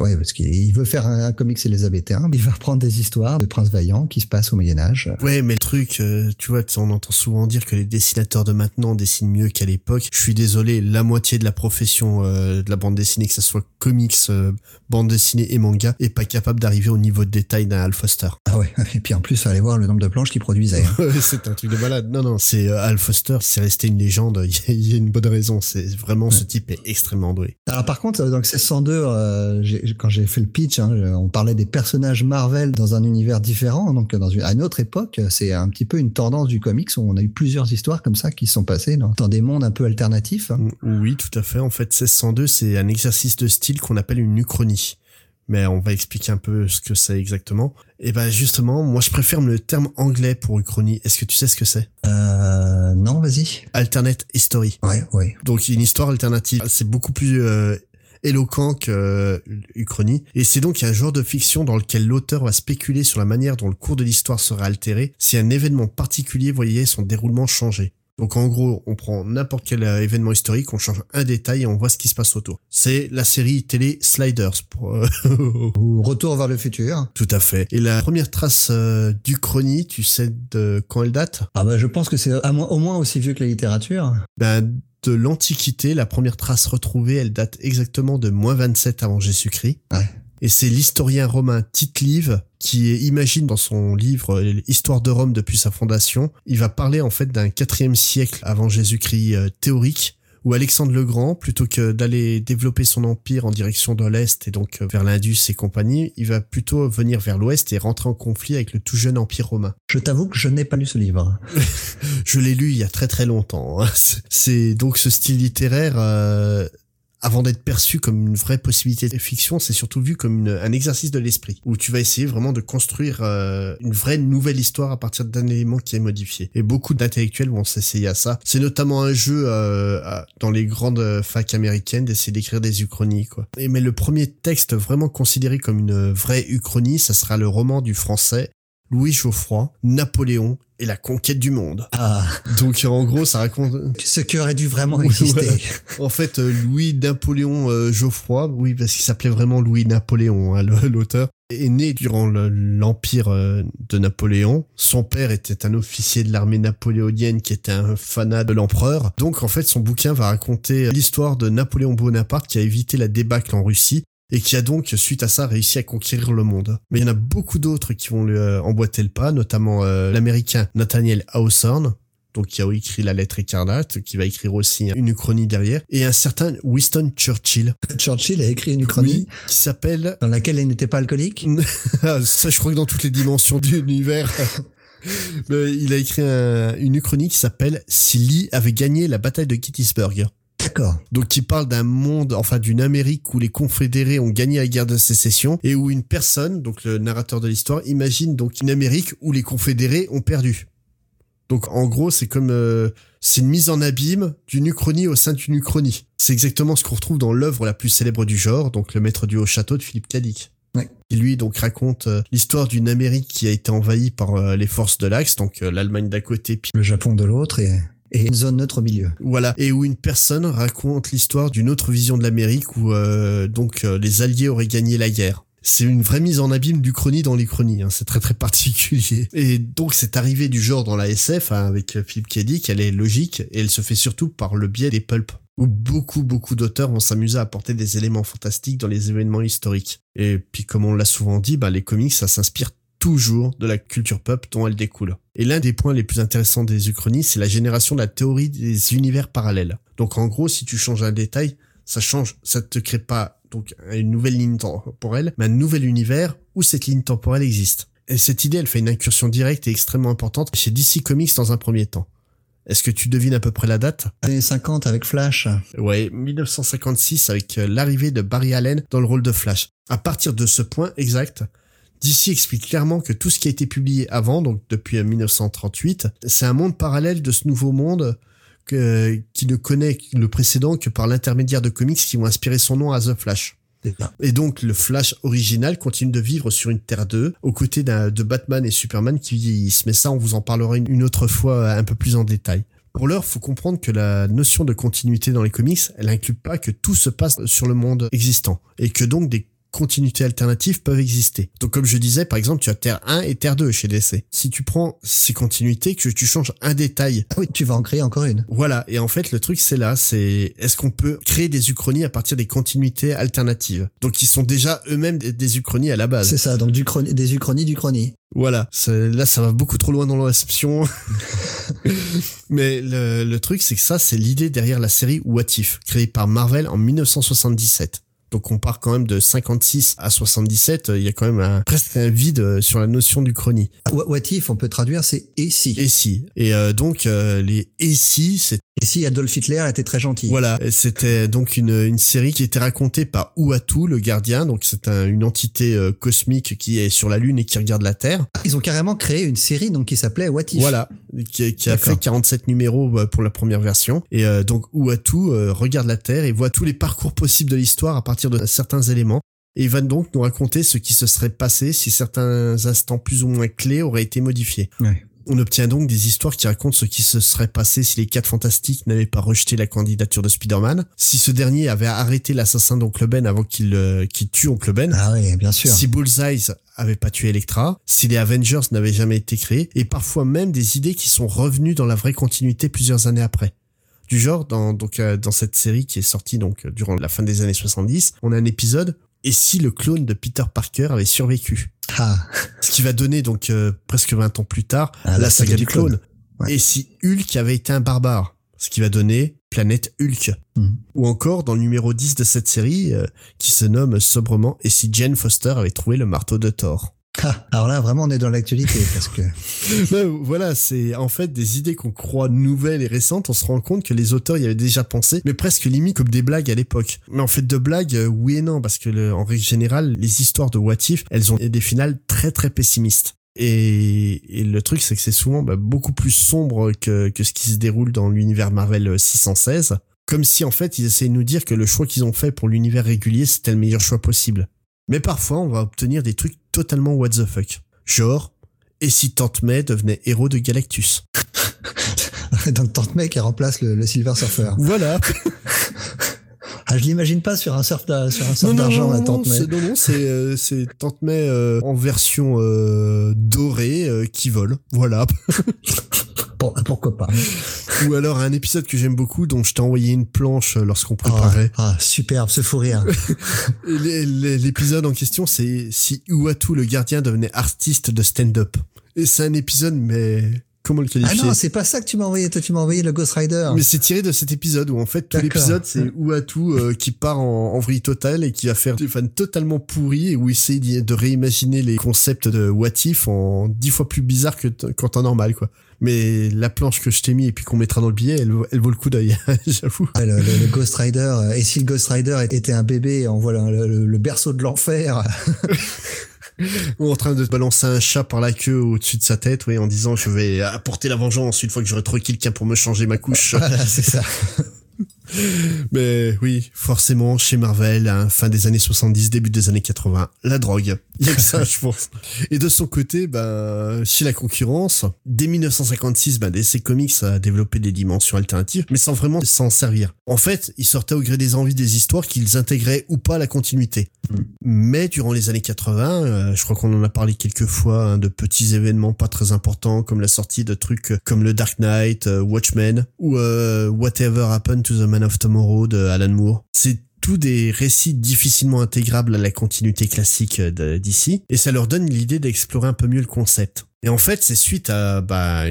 Speaker 2: ouais, parce qu'il il veut faire un, un comics élisabéthain. Il va reprendre des histoires de prince vaillant qui se passent au Moyen-Âge.
Speaker 1: Ouais, mais le truc, euh, tu vois, on entend souvent dire que les dessinateurs de maintenant dessinent mieux qu'à l'époque. Je suis désolé, la moitié de la profession euh, de la bande dessinée, que ce soit comics, euh, bande dessinée et manga, est pas capable d'arriver au niveau de détail d'un Al Foster.
Speaker 2: Ah ouais. Et puis en plus, allez voir le nombre de planches qu'il produisait. hein.
Speaker 1: C'est un truc de malade. Non, non, c'est Al Foster, c'est resté une légende. Il y, a- une bonne raison. C'est vraiment ce type est extrêmement doué.
Speaker 2: Alors par contre, 1602, euh, euh, quand j'ai fait le pitch, hein, on parlait des personnages Marvel dans un univers différent, donc dans une, à une autre époque. C'est un petit peu une tendance du comics où on a eu plusieurs histoires comme ça qui sont passées dans, dans des mondes un peu alternatifs.
Speaker 1: Oui, tout à fait. En fait, 1602, c'est un exercice de style qu'on appelle une uchronie mais on va expliquer un peu ce que c'est exactement. Et ben justement, moi je préfère le terme anglais pour uchronie. Est-ce que tu sais ce que c'est?
Speaker 2: Euh non, vas-y.
Speaker 1: Alternate history.
Speaker 2: Ouais, ouais.
Speaker 1: Donc une histoire alternative, c'est beaucoup plus euh, éloquent que euh, uchronie. Et c'est donc un genre de fiction dans lequel l'auteur va spéculer sur la manière dont le cours de l'histoire sera altéré si un événement particulier voyait son déroulement changer. Donc en gros, on prend n'importe quel euh, événement historique, on change un détail et on voit ce qui se passe autour. C'est la série télé Sliders. Pour, euh,
Speaker 2: Ou Retour vers le futur.
Speaker 1: Tout à fait. Et la première trace euh, du tu sais de quand elle date?
Speaker 2: Ah bah je pense que c'est au moins aussi vieux que la littérature.
Speaker 1: Ben de l'Antiquité, la première trace retrouvée, elle date exactement de moins 27 avant Jésus-Christ.
Speaker 2: Ouais.
Speaker 1: Et c'est l'historien romain Tite-Live qui imagine dans son livre Histoire de Rome depuis sa fondation, il va parler en fait d'un quatrième siècle avant Jésus-Christ euh, théorique où Alexandre le Grand, plutôt que d'aller développer son empire en direction de l'Est et donc euh, vers l'Indus et compagnie, il va plutôt venir vers l'Ouest et rentrer en conflit avec le tout jeune empire romain.
Speaker 2: Je t'avoue que je n'ai pas lu ce livre.
Speaker 1: je l'ai lu il y a très très longtemps. Hein. C'est donc ce style littéraire euh, avant d'être perçu comme une vraie possibilité de fiction, c'est surtout vu comme un exercice de l'esprit, où tu vas essayer vraiment de construire euh, une vraie nouvelle histoire à partir d'un élément qui est modifié. Et beaucoup d'intellectuels vont s'essayer à ça. C'est notamment un jeu euh, dans les grandes facs américaines d'essayer d'écrire des uchronies, quoi. Mais le premier texte vraiment considéré comme une vraie uchronie, ça sera le roman du français Louis Geoffroy, Napoléon et la conquête du monde.
Speaker 2: Ah.
Speaker 1: Donc en gros, ça raconte
Speaker 2: ce qui aurait dû vraiment exister.
Speaker 1: En fait, euh, Louis Napoléon euh, Geoffroy, oui, parce qu'il s'appelait vraiment Louis Napoléon, hein, l'auteur, est né durant l'empire euh, de Napoléon. Son père était un officier de l'armée napoléonienne qui était un fanat de l'empereur. Donc en fait, son bouquin va raconter l'histoire de Napoléon Bonaparte qui a évité la débâcle en Russie et qui a donc, suite à ça, réussi à conquérir le monde. Mais il y en a beaucoup d'autres qui vont lui euh, emboîter le pas, notamment euh, l'américain Nathaniel Hawthorne, donc qui a écrit La lettre écarlate, qui va écrire aussi une uchronie derrière, et un certain Winston Churchill.
Speaker 2: Churchill a écrit une uchronie
Speaker 1: qui s'appelle...
Speaker 2: Dans laquelle il n'était pas alcoolique
Speaker 1: Ça, je crois que dans toutes les dimensions de l'univers... il a écrit une uchronie qui s'appelle « Si Lee avait gagné la bataille de Gettysburg ».
Speaker 2: D'accord.
Speaker 1: Donc il parle d'un monde, enfin d'une Amérique où les confédérés ont gagné la guerre de sécession et où une personne, donc le narrateur de l'histoire, imagine donc une Amérique où les confédérés ont perdu. Donc en gros, c'est comme euh, c'est une mise en abîme d'une uchronie au sein d'une uchronie. C'est exactement ce qu'on retrouve dans l'œuvre la plus célèbre du genre, donc Le Maître du Haut Château de Philippe Cadic.
Speaker 2: Ouais.
Speaker 1: Qui lui donc raconte euh, l'histoire d'une Amérique qui a été envahie par euh, les forces de l'Axe, donc l'Allemagne d'un côté, puis
Speaker 2: le Japon de l'autre et et une zone neutre au milieu.
Speaker 1: Voilà, et où une personne raconte l'histoire d'une autre vision de l'Amérique où euh, donc euh, les Alliés auraient gagné la guerre. C'est une vraie mise en abîme du chrony dans les chronies, hein. c'est très très particulier. Et donc cette arrivée du genre dans la SF hein, avec Philippe Kedic, elle est logique et elle se fait surtout par le biais des pulps où beaucoup beaucoup d'auteurs vont s'amuser à apporter des éléments fantastiques dans les événements historiques. Et puis comme on l'a souvent dit, bah, les comics ça s'inspire toujours de la culture pop dont elle découle. Et l'un des points les plus intéressants des Uchronies, c'est la génération de la théorie des univers parallèles. Donc en gros, si tu changes un détail, ça change, ça te crée pas donc une nouvelle ligne temporelle, mais un nouvel univers où cette ligne temporelle existe. Et cette idée, elle fait une incursion directe et extrêmement importante chez DC Comics dans un premier temps. Est-ce que tu devines à peu près la date?
Speaker 2: Années 50 avec Flash.
Speaker 1: Ouais, 1956 avec euh, l'arrivée de Barry Allen dans le rôle de Flash. À partir de ce point exact, DC explique clairement que tout ce qui a été publié avant, donc depuis 1938, c'est un monde parallèle de ce nouveau monde que, qui ne connaît le précédent que par l'intermédiaire de comics qui vont inspirer son nom à The Flash. Et donc le Flash original continue de vivre sur une Terre 2 aux côtés de Batman et Superman qui vieillissent. Mais ça, on vous en parlera une autre fois un peu plus en détail. Pour l'heure, faut comprendre que la notion de continuité dans les comics, elle inclut pas que tout se passe sur le monde existant et que donc des continuités alternatives peuvent exister. Donc comme je disais, par exemple, tu as Terre 1 et Terre 2 chez DC. Si tu prends ces continuités, que tu changes un détail...
Speaker 2: Ah oui, tu vas en créer encore une.
Speaker 1: Voilà, et en fait, le truc, c'est là, c'est est-ce qu'on peut créer des uchronies à partir des continuités alternatives? Donc ils sont déjà eux-mêmes des uchronies à la base.
Speaker 2: C'est ça, donc du des uchronies d'uchronie.
Speaker 1: Voilà, là ça va beaucoup trop loin dans la réception. Mais le, le truc c'est que ça c'est l'idée derrière la série What If, créée par Marvel en 1977. Donc on part quand même de 56 à 77, il y a quand même un, presque un vide sur la notion du chrony.
Speaker 2: What if, on peut traduire, c'est et si.
Speaker 1: Et si. Et euh, donc euh, les et si, c'est
Speaker 2: et si Adolf Hitler était très gentil.
Speaker 1: Voilà, c'était donc une, une série qui était racontée par Uatu, le gardien. Donc c'est un, une entité euh, cosmique qui est sur la Lune et qui regarde la Terre.
Speaker 2: Ils ont carrément créé une série donc qui s'appelait What If.
Speaker 1: Voilà, qui, qui a fait 47 numéros pour la première version. Et euh, donc Uatu regarde la Terre et voit tous les parcours possibles de l'histoire à partir de certains éléments. Et il va donc nous raconter ce qui se serait passé si certains instants plus ou moins clés auraient été modifiés.
Speaker 2: Ouais.
Speaker 1: On obtient donc des histoires qui racontent ce qui se serait passé si les quatre fantastiques n'avaient pas rejeté la candidature de Spider-Man, si ce dernier avait arrêté l'assassin d'Oncle Ben avant qu'il euh, tue Oncle Ben.
Speaker 2: Ah oui, bien sûr.
Speaker 1: Si Bullseye avait pas tué Electra, si les Avengers n'avaient jamais été créés, et parfois même des idées qui sont revenues dans la vraie continuité plusieurs années après du genre dans donc euh, dans cette série qui est sortie donc durant la fin des années 70 on a un épisode et si le clone de Peter Parker avait survécu?
Speaker 2: Ah.
Speaker 1: Ce qui va donner donc euh, presque 20 ans plus tard ah, la, saga, du clone. Et si Hulk avait été un barbare Ce qui va donner Planète Hulk.
Speaker 2: Hmm.
Speaker 1: Ou encore dans le numéro 10 de cette série euh, qui se nomme sobrement Et si Jane Foster avait trouvé le marteau de Thor
Speaker 2: ah, alors là, vraiment, on est dans l'actualité parce que.
Speaker 1: voilà, c'est en fait des idées qu'on croit nouvelles et récentes. On se rend compte que les auteurs y avaient déjà pensé, mais presque limite comme des blagues à l'époque. Mais en fait, de blagues, euh, oui et non, parce que en règle générale, les histoires de What If, elles ont des finales très très pessimistes. Et, le truc, c'est que c'est souvent bah, beaucoup plus sombre que, que ce qui se déroule dans l'univers Marvel 616. Comme si en fait, ils essayaient de nous dire que le choix qu'ils ont fait pour l'univers régulier, c'était le meilleur choix possible. Mais parfois, on va obtenir des trucs totalement what the fuck. Genre, et si Tante May devenait héros de Galactus
Speaker 2: Donc Tante May qui remplace le, Silver Surfer.
Speaker 1: Voilà.
Speaker 2: Ah, je l'imagine pas sur un surf sur un surf d'argent la Tante May.
Speaker 1: Non non, c'est euh, c'est Tante May euh, en version euh, dorée qui vole. Voilà.
Speaker 2: bon, pourquoi pas.
Speaker 1: Ou alors un épisode que j'aime beaucoup dont je t'ai envoyé une planche lorsqu'on préparait.
Speaker 2: Ah, ah, superbe, ce fou rire.
Speaker 1: L'épisode en question, c'est si Uatu le gardien devenait artiste de stand-up. Et c'est un épisode mais comment le qualifier
Speaker 2: Ah non, c'est pas ça que tu m'as envoyé. Toi, tu m'as envoyé le Ghost Rider.
Speaker 1: Mais c'est tiré de cet épisode où en fait tout l'épisode c'est Uatu euh, qui part en, en vrille totale et qui va faire des fans totalement pourris et où il essaie de réimaginer les concepts de What If en dix fois plus bizarre que quand en normal quoi. Mais la planche que je t'ai mis et puis qu'on mettra dans le billet, elle, elle vaut le coup d'œil, j'avoue.
Speaker 2: le, le, Ghost Rider, euh, et si le Ghost Rider était un bébé, on voit le, le berceau de l'enfer.
Speaker 1: Ou en train de balancer un chat par la queue au-dessus de sa tête, oui, en disant je vais apporter la vengeance une fois que j'aurai trouvé quelqu'un pour me changer ma couche.
Speaker 2: Voilà, c'est ça.
Speaker 1: Mais oui, forcément, chez Marvel, à fin des années 70, début des années 80, la drogue. Y a que ça, je pense. Et de son côté, bah, chez la concurrence, dès 1956, bah, DC Comics a développé des dimensions alternatives, mais sans vraiment s'en servir. En fait, ils sortaient au gré des envies des histoires qu'ils intégraient ou pas la continuité. Mais durant les années 80, euh, je crois qu'on en a parlé quelques fois, hein, de petits événements pas très importants, comme la sortie de trucs comme le Dark Knight, euh, Watchmen, ou euh, Whatever Happened to the Man of Tomorrow de Alan Moore. C'est tous des récits difficilement intégrables à la continuité classique d'ici, et ça leur donne l'idée d'explorer un peu mieux le concept. Et en fait, c'est suite à bah,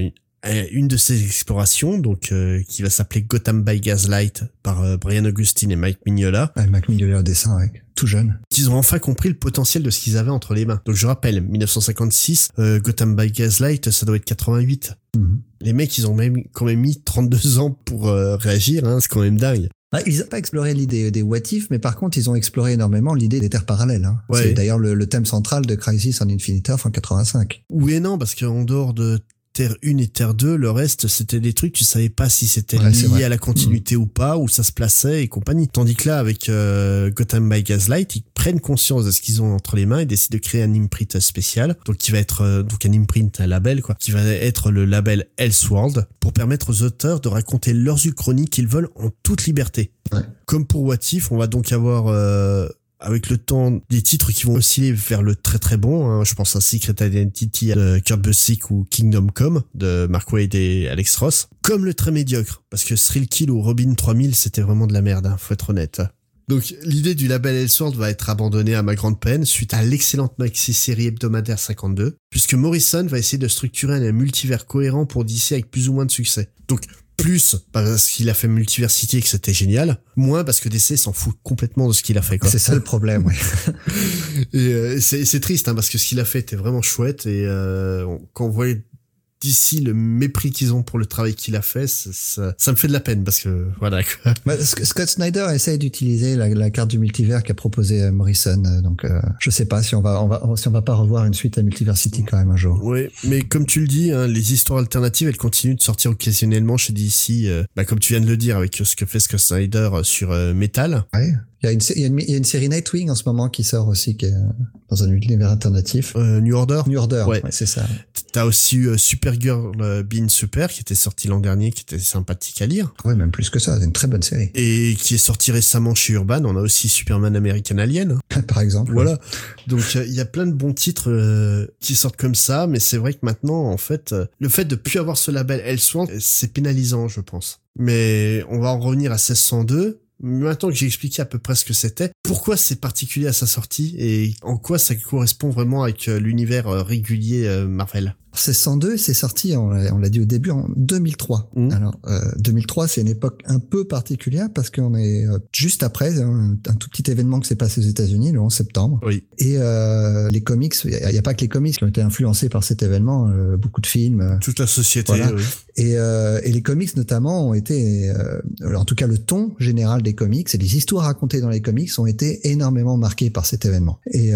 Speaker 1: une de ces explorations, donc euh, qui va s'appeler Gotham by Gaslight par euh, Brian Augustine et Mike Mignola.
Speaker 2: Mike Mignola dessin. Tout jeune.
Speaker 1: Qu'ils ont enfin compris le potentiel de ce qu'ils avaient entre les mains. Donc je rappelle, 1956, euh, Gotham by Gaslight, ça doit être 88.
Speaker 2: Mhm.
Speaker 1: Les mecs, ils ont même quand même mis 32 ans pour réagir, hein, c'est quand même dingue.
Speaker 2: Ah, ils n'ont pas exploré l'idée des what if, mais par contre, ils ont exploré énormément l'idée des terres parallèles. Hein. C'est d'ailleurs le, thème central de Crisis on Infinite Earth en 85.
Speaker 1: Oui et non, parce qu'en dehors de Terre 1 et Terre 2, le reste, c'était des trucs, tu savais pas si c'était lié à la continuité mm. ou pas, où ça se plaçait et compagnie. Tandis que là, avec euh, Gotham by Gaslight, ils prennent conscience de ce qu'ils ont entre les mains et décident de créer un imprint spécial, donc qui va être euh, donc un imprint, un label, quoi, qui va être le label Elseworld, pour permettre aux auteurs de raconter leurs uchronies qu'ils veulent en toute liberté. Comme pour What If, on va donc avoir... Euh, avec le temps des titres qui vont osciller vers le très très bon. Hein. Je pense à Secret Identity de Kurt Busiek ou Kingdom Come de Mark Wade et Alex Ross. Comme le très médiocre, parce que Thrill Kill ou Robin 3000 c'était vraiment de la merde, hein, faut être honnête. Donc l'idée du label Elseworld va être abandonnée à ma grande peine suite à l'excellente maxi-série hebdomadaire 52, puisque Morrison va essayer de structurer un multivers cohérent pour DC avec plus ou moins de succès. Donc Plus parce qu'il a fait Multiversity et que c'était génial. Moins parce que DC s'en fout complètement de ce qu'il a fait.
Speaker 2: C'est ça le problème, oui.
Speaker 1: et euh, c'est triste hein, parce que ce qu'il a fait était vraiment chouette et euh, quand on voyait d'ici le mépris qu'ils ont pour le travail qu'il a fait, ça, ça, me fait de la peine parce que voilà. Quoi.
Speaker 2: Bah, Scott Snyder essaye d'utiliser la, la, carte du multivers qu'a proposé euh, Morrison, euh, donc euh, je sais pas si on va, on va si on va pas revoir une suite à Multiversity quand même un jour.
Speaker 1: Oui, mais comme tu le dis, hein, les histoires alternatives, elles continuent de sortir occasionnellement chez DC, euh, bah, comme tu viens de le dire avec ce que fait Scott Snyder sur Metal.
Speaker 2: Ouais. Il y, a une, il, y a une, il y, a une, série Nightwing en ce moment qui sort aussi, qui est dans un univers alternatif.
Speaker 1: Euh, New Order.
Speaker 2: New Order, ouais, ouais c'est ça.
Speaker 1: T'as aussi eu Supergirl euh, Being Super qui était sorti l'an dernier, qui était sympathique à lire.
Speaker 2: Ouais, même plus que ça, c'est une très bonne série.
Speaker 1: Et qui est sorti récemment chez Urban. On a aussi Superman American Alien.
Speaker 2: Par exemple.
Speaker 1: Voilà. Donc il y a plein de bons titres euh, qui sortent comme ça, mais c'est vrai que maintenant, en fait, euh, le fait de plus avoir ce label Elseworld, c'est pénalisant, je pense. Mais on va en revenir à 1602 Maintenant que j'ai expliqué à peu près ce que c'était, pourquoi c'est particulier à sa sortie et en quoi ça correspond vraiment avec euh, l'univers euh, régulier euh, Marvel?
Speaker 2: C'est 102, c'est sorti, on l'a dit au début, en 2003. Mmh. Alors, euh, 2003, c'est une époque un peu particulière parce qu'on est euh, juste après un, un, tout petit événement qui s'est passé aux États-Unis le 11 septembre.
Speaker 1: Oui.
Speaker 2: Et euh, les comics, il n'y a, pas que les comics qui ont été influencés par cet événement, euh, beaucoup de films. Euh,
Speaker 1: Toute la société.
Speaker 2: Voilà.
Speaker 1: Oui.
Speaker 2: Et, et, les comics notamment ont été, en tout cas le ton général des comics et les histoires racontées dans les comics ont été énormément marquées par cet événement. Et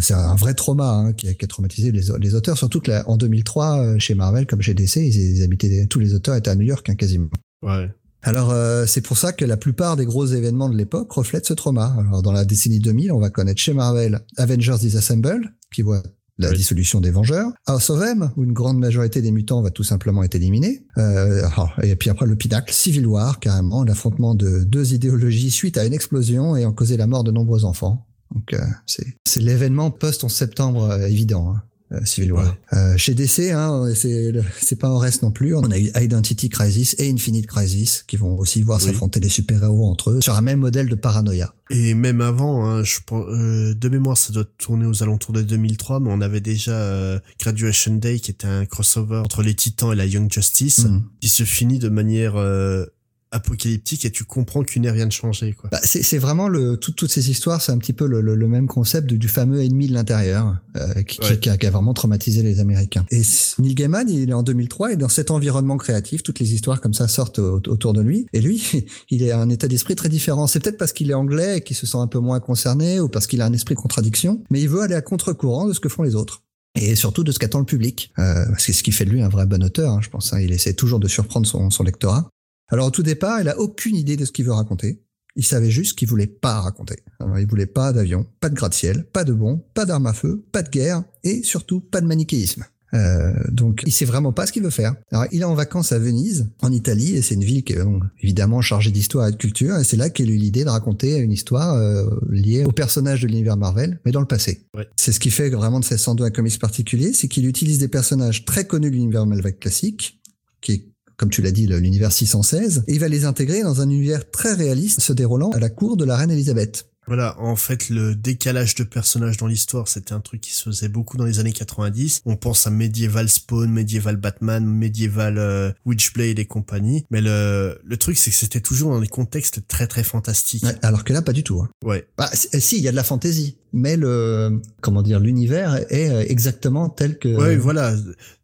Speaker 2: c'est un vrai trauma hein, qui, a, qui, a, traumatisé les, les auteurs, surtout que la, en 2003 chez Marvel comme chez DC, ils, ils habitaient tous les auteurs étaient à New York hein, quasiment.
Speaker 1: Ouais.
Speaker 2: Alors euh, c'est pour ça que la plupart des gros événements de l'époque reflètent ce trauma. Alors dans la décennie 2000, on va connaître chez Marvel Avengers Disassemble qui voit la oui. dissolution des Vengeurs, House of M où une grande majorité des mutants va tout simplement être éliminée, euh, et puis après le pinacle Civil War carrément l'affrontement de deux idéologies suite à une explosion ayant causé la mort de nombreux enfants. Donc euh, c'est l'événement post 11 septembre euh, évident. Hein. Euh, Civil War. Ouais. Euh, chez DC, hein, c'est c'est pas en reste non plus. On a eu Identity Crisis et Infinite Crisis qui vont aussi voir oui. s'affronter les super-héros entre eux sur un même modèle de paranoïa.
Speaker 1: Et même avant, hein, je euh, de mémoire, ça doit tourner aux alentours de 2003, mais on avait déjà euh, Graduation Day qui était un crossover entre les Titans et la Young Justice, mm. qui se finit de manière euh, apocalyptique et tu comprends qu'il n'est rien de changé quoi.
Speaker 2: Bah, c'est vraiment le tout, toutes ces histoires c'est un petit peu le, le, le même concept du, du, fameux ennemi de l'intérieur euh, qui, ouais. qui, a, qui, a, vraiment traumatisé les Américains. Et Neil Gaiman il est en 2003 et dans cet environnement créatif toutes les histoires comme ça sortent autour de lui et lui il est à un état d'esprit très différent. C'est peut-être parce qu'il est anglais et qu'il se sent un peu moins concerné ou parce qu'il a un esprit de contradiction mais il veut aller à contre-courant de ce que font les autres et surtout de ce qu'attend le public. Euh, c'est ce qui fait de lui un vrai bon auteur, hein, je pense. Hein. Il essaie toujours de surprendre son, son lectorat. Alors au tout départ, il a aucune idée de ce qu'il veut raconter. Il savait juste qu'il voulait pas raconter. Alors il voulait pas d'avion, pas de gratte-ciel, pas de bombes, pas d'armes à feu, pas de guerre et surtout pas de manichéisme. Euh, donc il sait vraiment pas ce qu'il veut faire. Alors il est en vacances à Venise, en Italie, et c'est une ville qui est évidemment chargée d'histoire et de culture, et c'est là qu'il a eu l'idée de raconter une histoire euh, liée au personnage de l'univers Marvel, mais dans le passé.
Speaker 1: Ouais.
Speaker 2: C'est ce qui fait vraiment de 1602 un comics particulier, c'est qu'il utilise des personnages très connus de l'univers Marvel classique, qui est comme tu l'as dit, l'univers 616, et il va les intégrer dans un univers très réaliste se déroulant à la cour de la reine Elisabeth.
Speaker 1: Voilà, en fait, le décalage de personnages dans l'histoire, c'était un truc qui se faisait beaucoup dans les années 90. On pense à Medieval Spawn, Medieval Batman, Medieval euh, Witchblade et compagnie. Mais le, le truc, c'est que c'était toujours dans des contextes très très fantastiques.
Speaker 2: Ouais, alors que là, pas du tout. Hein.
Speaker 1: Ouais.
Speaker 2: Bah, si, il y a de la fantaisie mais le comment dire l'univers est euh, exactement tel que
Speaker 1: ouais voilà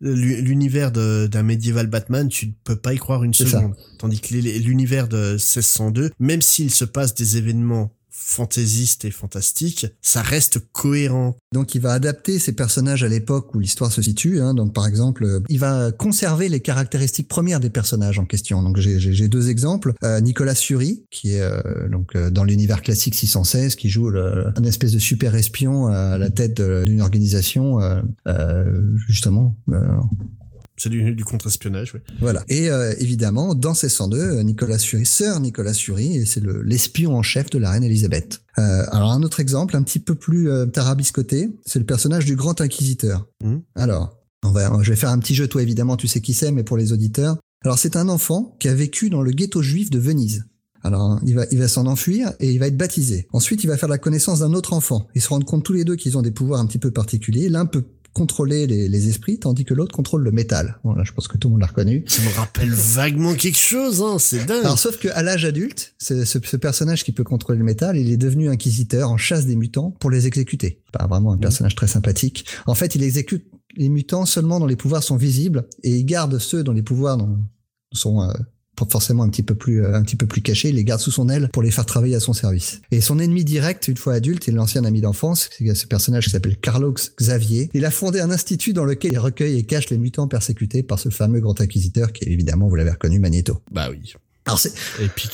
Speaker 1: l'univers d'un médiéval Batman tu ne peux pas y croire une seconde ça. tandis que l'univers de 1602 même s'il se passe des événements fantaisiste et fantastique, ça reste cohérent.
Speaker 2: Donc il va adapter ses personnages à l'époque où l'histoire se situe. Hein. Donc par exemple, il va conserver les caractéristiques premières des personnages en question. Donc j'ai deux exemples. Euh, Nicolas Fury, qui est euh, donc euh, dans l'univers classique 616, qui joue un espèce de super espion à la tête d'une organisation, euh, justement
Speaker 1: c'est du, du contre-espionnage, oui.
Speaker 2: Voilà. Et euh, évidemment, dans ces 102, Nicolas Fury, sœur Nicolas Fury, et c'est l'espion en chef de la reine Elisabeth. Euh, alors un autre exemple, un petit peu plus euh, tarabiscoté, c'est le personnage du grand inquisiteur.
Speaker 1: Mmh.
Speaker 2: Alors, on va, je vais faire un petit jeu, toi évidemment, tu sais qui c'est, mais pour les auditeurs. Alors c'est un enfant qui a vécu dans le ghetto juif de Venise. Alors, il va, il va s'en enfuir et il va être baptisé. Ensuite, il va faire la connaissance d'un autre enfant. Ils se rendent compte tous les deux qu'ils ont des pouvoirs un petit peu particuliers. L'un peut contrôler les, les esprits, tandis que l'autre contrôle le métal. Voilà, je pense que tout le monde l'a reconnu.
Speaker 1: Ça me rappelle vaguement quelque chose, hein, c'est dingue.
Speaker 2: Alors, sauf que à l'âge adulte, ce, ce, ce, personnage qui peut contrôler le métal, il est devenu inquisiteur en chasse des mutants pour les exécuter. Pas vraiment un personnage très sympathique. En fait, il exécute les mutants seulement dont les pouvoirs sont visibles et il garde ceux dont les pouvoirs sont euh, forcément un petit peu plus euh, un petit peu plus cachés, il les garde sous son aile pour les faire travailler à son service. Et son ennemi direct, une fois adulte, est l'ancien ami d'enfance, c'est ce personnage qui s'appelle Carlos Xavier. Il a fondé un institut dans lequel il recueille et cache les mutants persécutés par ce fameux grand inquisiteur qui est évidemment, vous l'avez reconnu, Magneto.
Speaker 1: Bah oui. Alors c'est et puis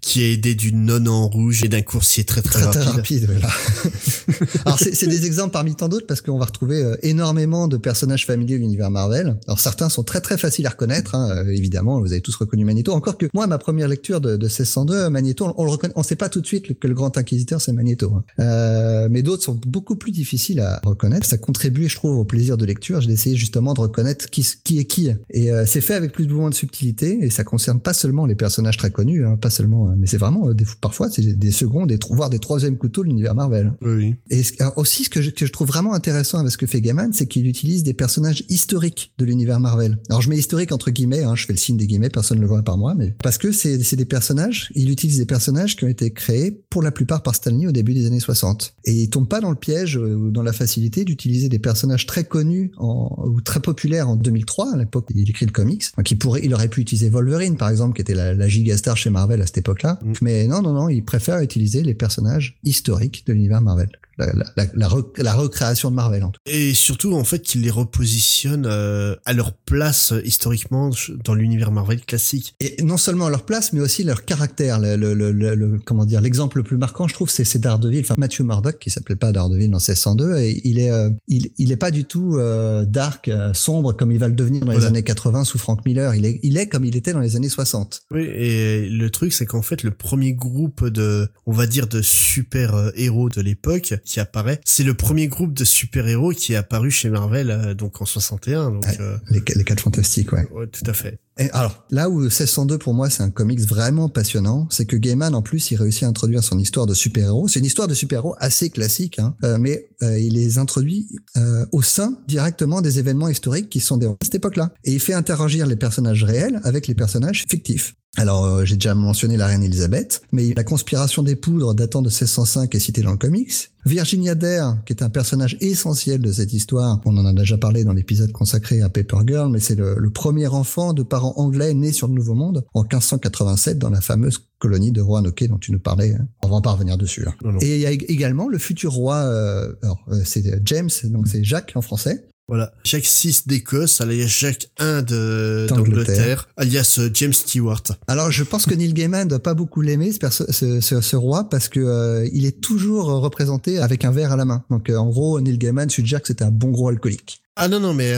Speaker 1: qui est aidé d'une nonne en rouge et d'un coursier très très,
Speaker 2: très
Speaker 1: rapide.
Speaker 2: Très rapide voilà. Alors c'est des exemples parmi tant d'autres parce qu'on va retrouver euh, énormément de personnages familiers de l'univers Marvel. Alors certains sont très très faciles à reconnaître. Hein. Euh, évidemment, vous avez tous reconnu Magneto. Encore que moi, ma première lecture de, de 1602, Magneto, on, le reconnaît, on sait pas tout de suite que le grand inquisiteur c'est Magneto. Hein. Euh, mais d'autres sont beaucoup plus difficiles à reconnaître. Ça contribue, je trouve, au plaisir de lecture. J'ai essayé justement de reconnaître qui qui est qui. Et euh, c'est fait avec plus ou moins de subtilité et ça concerne pas seulement les personnages très connus Hein, pas seulement, hein, mais c'est vraiment euh, des, parfois c'est des secondes, des, voire des troisièmes couteaux de l'univers Marvel.
Speaker 1: Oui.
Speaker 2: Et aussi ce que je, que je trouve vraiment intéressant avec ce que fait Gaiman, c'est qu'il utilise des personnages historiques de l'univers Marvel. Alors je mets historique entre guillemets, hein, je fais le signe des guillemets, personne ne le voit par moi, mais parce que c'est des personnages, il utilise des personnages qui ont été créés pour la plupart par Stanley au début des années 60. Et il tombe pas dans le piège euh, ou dans la facilité d'utiliser des personnages très connus en, ou très populaires en 2003 à l'époque où il écrit le comics. Donc il pourrait, il aurait pu utiliser Wolverine par exemple, qui était la, la gigastar chez Marvel à cette Mm. Mais non, non, non, il préfère utiliser les personnages historiques de l'univers Marvel la, la, recréation de Marvel en tout.
Speaker 1: Et surtout en fait qu'il les repositionne euh, à leur place euh, historiquement dans l'univers Marvel classique.
Speaker 2: Et non seulement à leur place, mais aussi leur caractère. Le, le, le, comment dire, l'exemple le plus marquant, je trouve, c'est Daredevil. Enfin, Matthew Murdock, qui s'appelait pas Daredevil dans 1602, et il est, euh, il, il est pas du tout dark, sombre comme il va le devenir dans les années 80 sous Frank Miller. Il est, il est comme il était dans les années 60.
Speaker 1: Oui, et le truc, c'est qu'en fait, le premier groupe de, on va dire, de super héros de l'époque qui apparaît. C'est le premier groupe de super-héros qui est apparu chez Marvel euh, donc en 61. Donc,
Speaker 2: euh, les, les quatre fantastiques, ouais.
Speaker 1: Ouais, tout à fait.
Speaker 2: Et alors, là où 1602 pour moi c'est un comics vraiment passionnant, c'est que Gaiman en plus il réussit à introduire son histoire de super-héros. C'est une histoire de super-héros assez classique, hein, euh, mais il les introduit au sein directement des événements historiques qui sont déroulés à cette époque-là. Et il fait interagir les personnages réels avec les personnages fictifs. Alors, euh, j'ai déjà mentionné la reine Elisabeth, mais la conspiration des poudres datant de 1605 est citée dans le comics. Virginia Dare, qui est un personnage essentiel de cette histoire, on en a déjà parlé dans l'épisode consacré à Paper Girl, mais c'est le, premier enfant de parents anglais né sur le Nouveau Monde en 1587 dans la fameuse colonie de Roanoke dont tu nous parlais. Hein. On va pas revenir dessus. Hein. Et il y a également le futur roi, euh, alors euh, c'est James, donc c'est Jacques en français,
Speaker 1: voilà. Jacques VI d'Écosse, alias Jacques I d'Angleterre, alias euh, James Stewart.
Speaker 2: Alors, je pense que Neil Gaiman doit pas beaucoup l'aimer, ce, ce, ce, roi, parce que euh, il est toujours représenté avec un verre à la main. Donc, euh, en gros, Neil Gaiman, de Jacques, c'était un bon gros alcoolique.
Speaker 1: Ah non non mais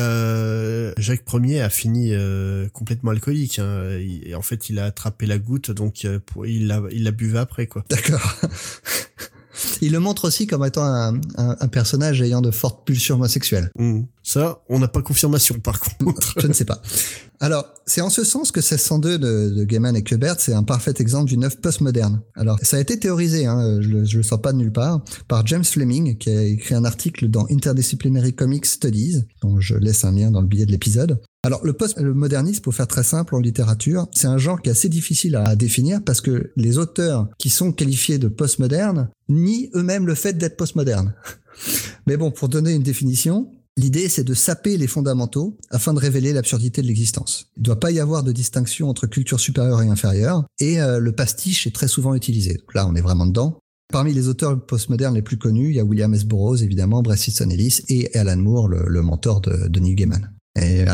Speaker 1: Jacques Ier a fini complètement alcoolique. Hein. en fait, il a attrapé la goutte, donc il l'a il l'a buvé après quoi.
Speaker 2: D'accord. Il le montre aussi comme étant un, un, personnage ayant de fortes pulsions homosexuelles.
Speaker 1: Mmh. Ça, on n'a pas confirmation par contre.
Speaker 2: Je ne sais pas. Alors, c'est en ce sens que 1602 de, de Gaiman et Kubert, c'est un parfait exemple d'une œuvre postmoderne. Alors, ça a été théorisé, hein, je, ne le sors pas de nulle part, par James Fleming, qui a écrit un article dans Interdisciplinary Comics Studies, dont je laisse un lien dans le billet de l'épisode. Alors, le postmodernisme, pour faire très simple en littérature, c'est un genre qui est assez difficile à définir parce que les auteurs qui sont qualifiés de postmodernes nient eux-mêmes le fait d'être postmodernes. Mais bon, pour donner une définition, L'idée, c'est de saper les fondamentaux afin de révéler l'absurdité de l'existence. Il ne doit pas y avoir de distinction entre culture supérieure et inférieure, et euh, le pastiche est très souvent utilisé. Là, on est vraiment dedans. Parmi les auteurs postmodernes les plus connus, il y a William S. Burroughs, évidemment, Easton Ellis et Alan Moore, le, mentor de, de Neil Gaiman. Et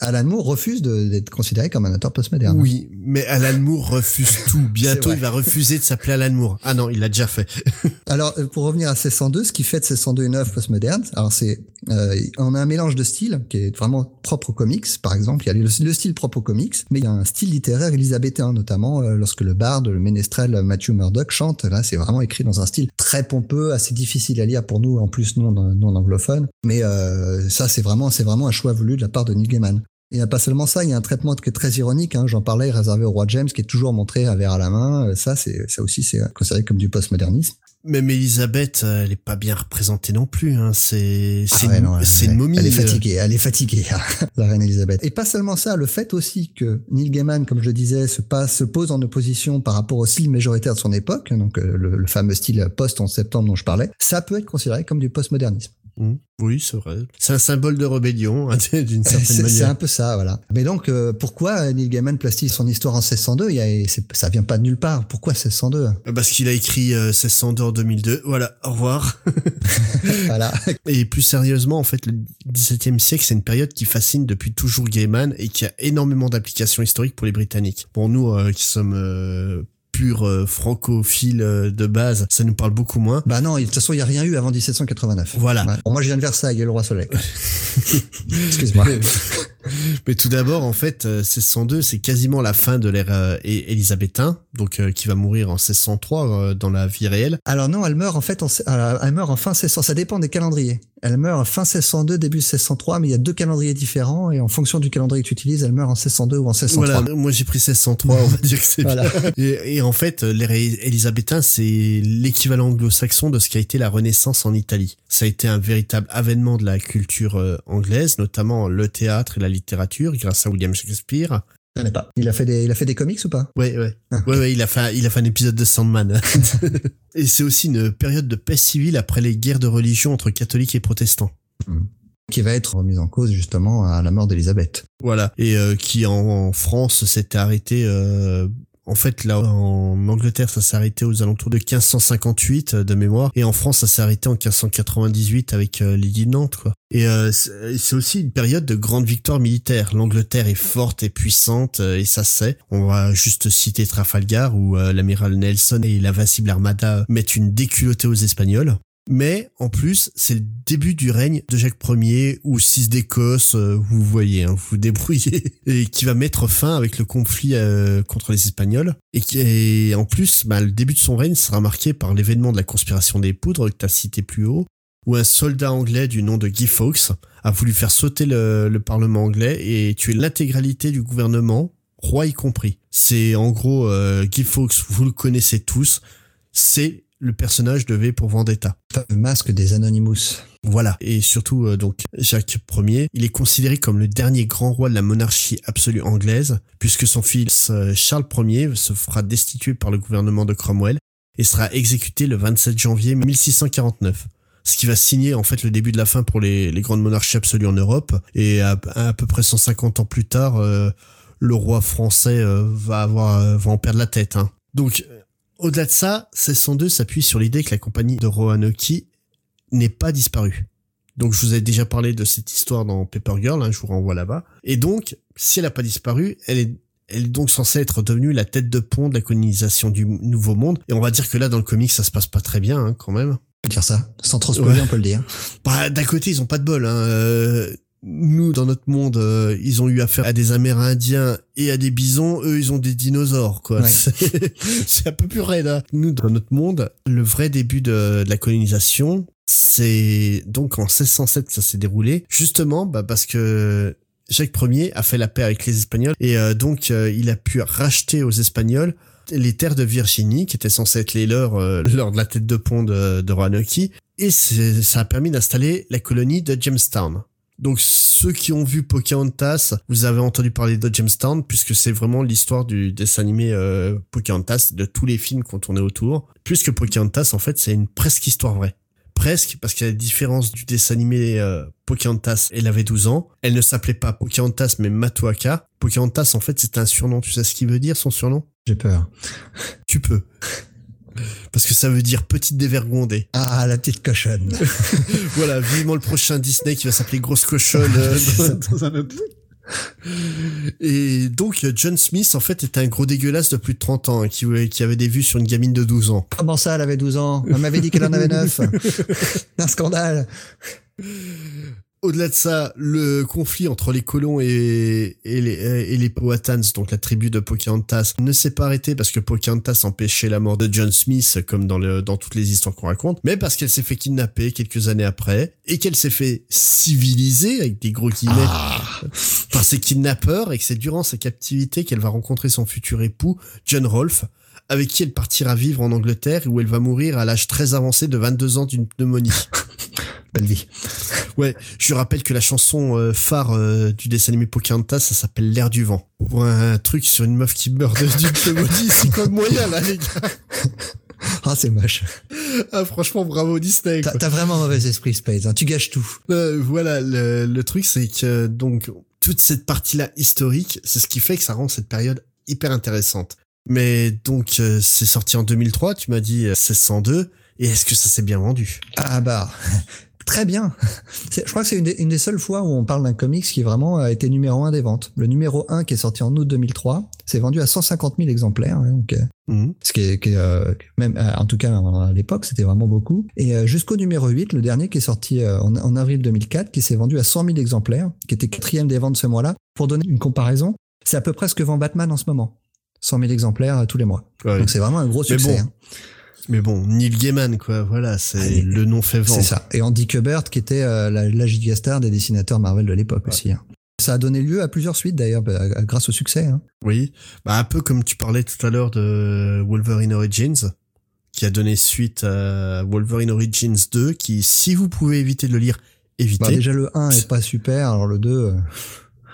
Speaker 2: Alan Moore refuse d'être considéré comme un auteur postmoderne.
Speaker 1: Oui, mais Alan Moore refuse tout. Bientôt, il va refuser de s'appeler Alan Moore. Ah non, il l'a déjà fait.
Speaker 2: alors, euh, pour revenir à 1602, ce qui fait de 1602 une œuvre postmoderne, alors c'est, euh, on a un mélange de styles qui est vraiment propre aux comics. Par exemple, il y a le, style propre aux comics, mais il y a un style littéraire élisabétain, notamment euh, lorsque le barde, le ménestrel Matthew Murdoch chante. Là, c'est vraiment écrit dans un style très pompeux, assez difficile à lire pour nous, en plus non non anglophones. Mais euh, ça, c'est vraiment, c'est vraiment un choix voulu de la part de Neil Gaiman. Il n'y a pas seulement ça, il y a un traitement qui est très ironique. Hein, J'en parlais, réservé au roi James, qui est toujours montré à verre à la main. Euh, ça, c'est ça aussi, c'est considéré comme du postmodernisme.
Speaker 1: Même Elisabeth, euh, elle est pas bien représentée non plus. Hein. C'est
Speaker 2: Ah
Speaker 1: c'est
Speaker 2: ouais,
Speaker 1: une, c'est momie.
Speaker 2: Elle est
Speaker 1: euh,
Speaker 2: fatiguée, elle est fatiguée, la reine Elisabeth. Et pas seulement ça, le fait aussi que Neil Gaiman, comme je le disais, se, passe, se pose en opposition par rapport au style majoritaire de son époque, donc euh, le, le fameux style post-11 septembre dont je parlais, ça peut être considéré comme du postmodernisme.
Speaker 1: Mm, Oui, c'est vrai. C'est un symbole de rébellion, hein, d'une certaine
Speaker 2: C'est c'est
Speaker 1: manière.
Speaker 2: un peu ça, voilà. Mais donc, euh, pourquoi Neil Gaiman place-t-il son histoire en 1602 Il y a, Ça vient pas de nulle part. Pourquoi 1602
Speaker 1: Parce qu'il a écrit euh, 1602 en 2002. Voilà, au revoir.
Speaker 2: Voilà.
Speaker 1: Et plus sérieusement, en fait, le XVIIe siècle, c'est une période qui fascine depuis toujours Gaiman et qui a énormément d'applications historiques pour les Britanniques. Pour nous, euh, qui sommes purs euh, francophiles euh, de base, ça nous parle beaucoup moins.
Speaker 2: Bah non, de toute façon, il y a rien eu avant 1789.
Speaker 1: Voilà.
Speaker 2: Ouais. Bon, moi, je viens de Versailles, et le roi Soleil. Excuse-moi.
Speaker 1: Mais tout d'abord, en fait, euh, 1602, c'est quasiment la fin de l'ère euh, élisabétain, donc euh, qui va mourir en 1603 euh, dans la vie réelle.
Speaker 2: Alors non, elle meurt en fait, en, euh, elle meurt en fin 1600. Ça dépend des calendriers. Elle meurt en fin 1602, début 1603, mais il y a deux calendriers différents et en fonction du calendrier que tu utilises, elle meurt en 1602 ou en 1603.
Speaker 1: Voilà, moi j'ai pris 1603, on va dire que c'est
Speaker 2: Voilà.
Speaker 1: bien. Et, et en fait, l'ère élisabétain, c'est l'équivalent anglo-saxon de ce qu'a été la Renaissance en Italie. Ça a été un véritable avènement de la culture euh, anglaise, notamment le théâtre et la littérature, grâce à William Shakespeare.
Speaker 2: Je connais pas. Il a fait des, il a fait des comics ou pas?
Speaker 1: Ouais, ouais.
Speaker 2: Ah.
Speaker 1: Ouais, ouais, il a fait, il a fait un épisode de Sandman. et c'est aussi une période de paix civile après les guerres de religion entre catholiques et protestants.
Speaker 2: Qui va être remise en cause justement à la mort d'Élisabeth.
Speaker 1: Voilà. Et euh, qui en, en France s'était arrêté. euh, en fait, là, en Angleterre, ça s'est arrêté aux alentours de 1558 euh, de mémoire, et en France, ça s'est arrêté en 1598 avec euh, l'Édit de Nantes, quoi. Et euh, c'est c'est aussi une période de grande victoire militaire. L'Angleterre est forte et puissante, euh, et ça se sait. On va juste citer Trafalgar, où euh, l'amiral Nelson et l'invincible Armada mettent une déculottée aux Espagnols. Mais en plus, c'est le début du règne de Jacques Ier ou 6 d'Écosse, euh, vous voyez, hein, vous vous débrouillez, et qui va mettre fin avec le conflit euh, contre les Espagnols. Et, qui, et en plus, bah, le début de son règne sera marqué par l'événement de la conspiration des poudres que tu as cité plus haut, où un soldat anglais du nom de Guy Fawkes a voulu faire sauter le, le Parlement anglais et tuer l'intégralité du gouvernement, roi y compris. C'est en gros euh, Guy Fawkes, vous le connaissez tous, c'est le personnage de V pour Vendetta.
Speaker 2: Le masque des Anonymous.
Speaker 1: Voilà. Et surtout, euh, donc, Jacques Ier, il est considéré comme le dernier grand roi de la monarchie absolue anglaise, puisque son fils euh, Charles Ier se fera destituer par le gouvernement de Cromwell et sera exécuté le 27 janvier 1649. Ce qui va signer en fait le début de la fin pour les, les grandes monarchies absolues en Europe. Et à, à, peu près 150 ans plus tard, euh, le roi français euh, va avoir euh, va en perdre la tête. Hein. Donc, au-delà de ça, 1602 s'appuie sur l'idée que la compagnie de Roanoke n'est pas disparue. Donc je vous ai déjà parlé de cette histoire dans Paper Girl, hein, je vous renvoie là-bas. Et donc, si elle n'a pas disparu, elle est, elle est donc censée être devenue la tête de pont de la colonisation du Nouveau Monde. Et on va dire que là, dans le comic, ça se passe pas très bien, hein, quand même.
Speaker 2: On peut dire ça. Sans trop spoiler,
Speaker 1: Ouais.
Speaker 2: on peut le dire.
Speaker 1: Bah, d'un côté, ils ont pas de bol. Hein. Nous, dans notre monde, euh, ils ont eu affaire à des Amérindiens et à des bisons. Eux, ils ont des dinosaures, quoi.
Speaker 2: Ouais.
Speaker 1: C'est- un peu plus raide. Hein. Nous, dans notre monde, le vrai début de, de la colonisation, c'est donc en 1607 que ça s'est déroulé. Justement, bah, parce que Jacques Ier a fait la paix avec les Espagnols et euh, donc euh, il a pu racheter aux Espagnols les terres de Virginie qui étaient censées être les leurs euh, lors de la tête de pont de, de Roanoke et ça a permis d'installer la colonie de Jamestown. Donc ceux qui ont vu Pocahontas, vous avez entendu parler de Jamestown puisque c'est vraiment l'histoire du dessin animé euh, Pocahontas, de tous les films qu'on tournait autour. Puisque Pocahontas en fait c'est une presque histoire vraie. Presque, parce qu'à la différence du dessin animé euh, Pocahontas, elle avait 12 ans. Elle ne s'appelait pas Pocahontas, mais Matuaka. Pocahontas, en fait, c'est un surnom. Tu sais ce qu'il veut dire, son surnom?
Speaker 2: J'ai peur.
Speaker 1: Tu peux. Parce que ça veut dire petite dévergondée.
Speaker 2: Ah, la petite cochonne.
Speaker 1: Voilà, vivement le prochain Disney qui va s'appeler Grosse Cochonne euh, dans, un autre... Et donc, euh, John Smith, en fait, était un gros dégueulasse de plus de 30 ans, hein, qui, qui avait des vues sur une gamine de 12 ans.
Speaker 2: Comment ça, elle avait 12 ans On m'avait dit qu'elle en avait 9. Un scandale.
Speaker 1: Au-delà de ça, le conflit entre les colons et, et les, et les Powhatans, donc la tribu de Pocahontas, ne s'est pas arrêté parce que Pocahontas empêchait la mort de John Smith, comme dans, le, dans toutes les histoires qu'on raconte, mais parce qu'elle s'est fait kidnapper quelques années après et qu'elle s'est fait civiliser, avec des gros guillemets,
Speaker 2: Ah.
Speaker 1: par ses kidnappeurs et que c'est durant sa captivité qu'elle va rencontrer son futur époux, John Rolfe, avec qui elle partira vivre en Angleterre où elle va mourir à l'âge très avancé de 22 ans d'une pneumonie.
Speaker 2: Belle vie.
Speaker 1: Ouais, je rappelle que la chanson euh, phare euh, du dessin animé Pocahontas, ça s'appelle L'air du vent. Ouais, un truc sur une meuf qui meurt de- d'une pneumonie, c'est quoi le moyen là les gars?
Speaker 2: Ah, c'est moche.
Speaker 1: Ah franchement, bravo Disney.
Speaker 2: T'as vraiment mauvais esprit, Space. hein. Tu gâches tout.
Speaker 1: Euh, voilà, le, le truc c'est que donc toute cette partie-là historique, c'est ce qui fait que ça rend cette période hyper intéressante. Mais donc euh, c'est sorti en 2003, tu m'as dit euh, 1602, et est-ce que ça s'est bien vendu?
Speaker 2: Ah bah, très bien. Je crois que c'est une, des- une des seules fois où on parle d'un comics qui vraiment a été numéro un des ventes. Le numéro 1 qui est sorti en août 2003, c'est vendu à 150 000 exemplaires. hein, donc, euh,
Speaker 1: Mhm.
Speaker 2: ce qui est, qui est, euh, même euh, en tout cas à l'époque c'était vraiment beaucoup et euh, jusqu'au numéro 8 le dernier qui est sorti euh, en, en avril 2004 qui s'est vendu à 100 000 exemplaires qui était quatrième des ventes ce mois-là pour donner une comparaison c'est à peu près ce que vend Batman en ce moment 100 000 exemplaires euh, tous les mois
Speaker 1: Ouais.
Speaker 2: donc c'est vraiment un gros
Speaker 1: Mais
Speaker 2: succès
Speaker 1: bon,
Speaker 2: hein.
Speaker 1: Mais bon, Neil Gaiman quoi, voilà, c'est le nom fait vendre.
Speaker 2: c'est ça et Andy Kubert qui était euh, la, la gigastar des dessinateurs Marvel de l'époque aussi hein. ça a donné lieu à plusieurs suites d'ailleurs bah, grâce au succès hein.
Speaker 1: Oui, bah un peu comme tu parlais tout à l'heure de Wolverine Origins, qui a donné suite à Wolverine Origins 2, qui, si vous pouvez éviter de le lire, évitez.
Speaker 2: Bah, déjà le 1 est pas super alors le 2 euh,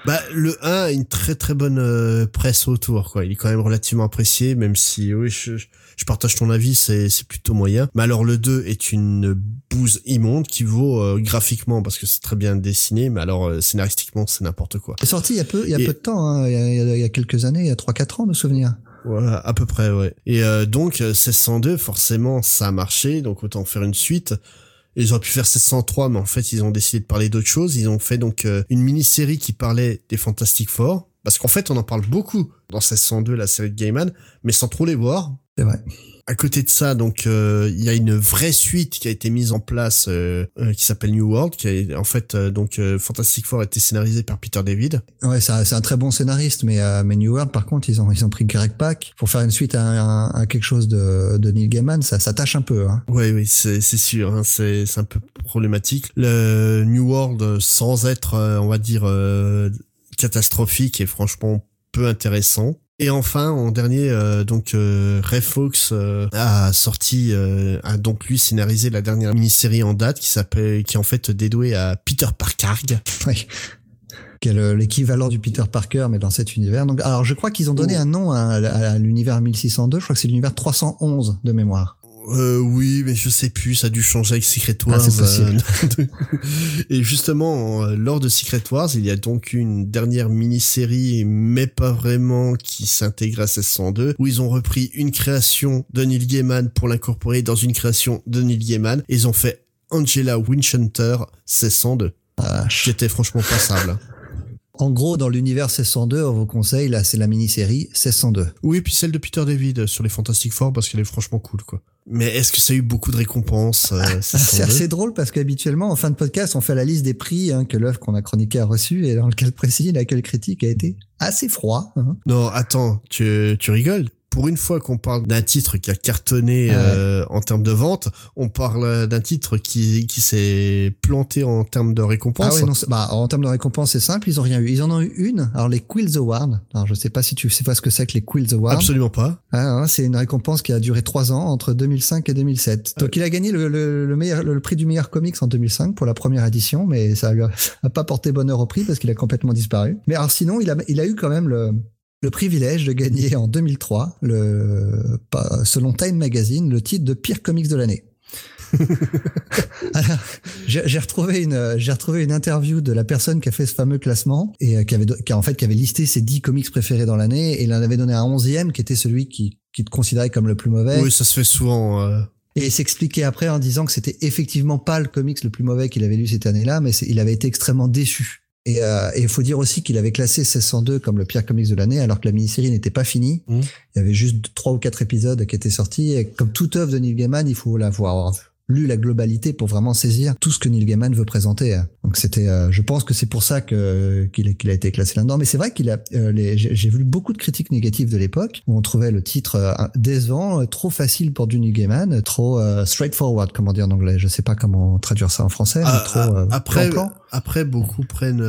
Speaker 1: Bah, le 1 a une très très bonne euh, presse autour, quoi. Il est quand même relativement apprécié, même si, oui, je, je partage ton avis, c'est, c'est plutôt moyen. Mais alors, le 2 est une bouse immonde qui vaut euh, graphiquement, parce que c'est très bien dessiné, mais alors, euh, scénaristiquement, c'est n'importe quoi.
Speaker 2: c'est sorti il y a peu il y a
Speaker 1: Et-
Speaker 2: peu de temps hein. il, y a, il y a- quelques années il y a 3-4 ans de souvenirs
Speaker 1: Voilà, à peu près, ouais. Et euh, donc, euh, 1602, forcément, ça a marché, donc autant faire une suite. Ils auraient pu faire 1603, mais en fait, ils ont décidé de parler d'autre chose. Ils ont fait donc euh, une mini-série qui parlait des Fantastic Four. Parce qu'en fait, on en parle beaucoup dans 1602, la série de Gaiman, mais sans trop les voir.
Speaker 2: c'est vrai
Speaker 1: À côté de ça, donc euh, il y a une vraie suite qui a été mise en place, euh, euh, qui s'appelle New World, qui est en fait euh, donc euh, Fantastic Four a été scénarisé par Peter David.
Speaker 2: Ouais, c'est un, très bon scénariste, mais, euh, mais New World, par contre, ils ont, ils ont pris Greg Pak pour faire une suite à, un- à quelque chose de, de Neil Gaiman, ça, ça tâche un peu. Hein.
Speaker 1: Oui, oui, c'est sûr, hein, c'est un peu problématique. Le New World, sans être, on va dire, euh, catastrophique, est franchement peu intéressant. Et enfin, en dernier, euh, donc euh, Ray Fox euh, a sorti, euh, a donc lui scénarisé la dernière mini-série en date qui s'appelle, qui est en fait dédouée à Peter Parker.
Speaker 2: Oui. L'équivalent du Peter Parker, mais dans cet univers. Donc, alors, je crois qu'ils ont donné
Speaker 1: Oh.
Speaker 2: un nom à, à l'univers 1602. Je crois que c'est l'univers 311 de mémoire.
Speaker 1: Euh, oui, mais je sais plus, ça a dû changer avec Secret Wars.
Speaker 2: Ah, possible.
Speaker 1: euh, et justement, euh, lors de Secret Wars, il y a donc une dernière mini-série, mais pas vraiment, qui s'intègre à 1602, où ils ont repris une création de Neil Gaiman pour l'incorporer dans une création de Neil Gaiman. Et ils ont fait Angela Winchester 1602,
Speaker 2: Ah,
Speaker 1: qui était franchement passable.
Speaker 2: En gros, dans l'univers 1602, on vous conseille, là, c'est la mini-série 1602.
Speaker 1: Oui, puis celle de Peter David sur les Fantastic Four, parce qu'elle est franchement cool, quoi. Mais est-ce que ça a eu beaucoup de récompenses, euh,
Speaker 2: C'est
Speaker 1: 1602?
Speaker 2: assez drôle parce qu'habituellement, en fin de podcast, on fait la liste des prix hein, que l'œuvre qu'on a chroniquée a reçu et dans le cas précis, l'accueil critique a été assez froid. hein.
Speaker 1: Non, attends, tu, tu rigoles? Pour une fois qu'on parle d'un titre qui a cartonné
Speaker 2: Ah ouais.
Speaker 1: euh, en termes de vente, on parle d'un titre qui, qui s'est planté en termes de récompense.
Speaker 2: Ah ouais, non, bah, en termes de récompense, c'est simple, ils ont rien eu. Ils en ont eu une. Alors, les Quills Awards. Alors, je sais pas si tu sais pas ce que c'est que les Quills Awards.
Speaker 1: Absolument pas.
Speaker 2: Ah, hein, c'est une récompense qui a duré trois ans, entre 2005 et 2007. Donc, il a gagné le, le, le meilleur, le, prix du meilleur comics en 2005 pour la première édition, mais ça lui a, a pas porté bonheur au prix parce qu'il a complètement disparu. Mais alors, sinon, il a, il a eu quand même le, le privilège de gagner en 2003, le, selon Time Magazine, le titre de pire comics de l'année. J'ai retrouvé une j'ai retrouvé une interview de la personne qui a fait ce fameux classement et euh, qui avait do- qui a, en fait qui avait listé ses 10 comics préférés dans l'année et il en avait donné un onzième qui était celui qui qui te considérait comme le plus mauvais
Speaker 1: Oui, ça se fait souvent. euh.
Speaker 2: et il s'expliquait après en disant que c'était effectivement pas le comics le plus mauvais qu'il avait lu cette année-là mais il avait été extrêmement déçu et euh, et il faut dire aussi qu'il avait classé 1602 comme le pire comics de l'année alors que la mini-série n'était pas finie.
Speaker 1: Mhm.
Speaker 2: il y avait juste trois ou quatre épisodes qui étaient sortis. Et comme toute œuvre de Neil Gaiman il faut la voir lu la globalité pour vraiment saisir tout ce que Neil Gaiman veut présenter. Donc c'était, euh, je pense que c'est pour ça que qu'il qu'il a été classé là-dedans. Mais c'est vrai qu'il a, euh, les, j'ai vu beaucoup de critiques négatives de l'époque où on trouvait le titre euh, décevant, trop facile pour du Neil Gaiman, trop straightforward, comment dire en anglais. Je sais pas comment traduire ça en français.
Speaker 1: Ah,
Speaker 2: trop,
Speaker 1: ah, après, après beaucoup prennent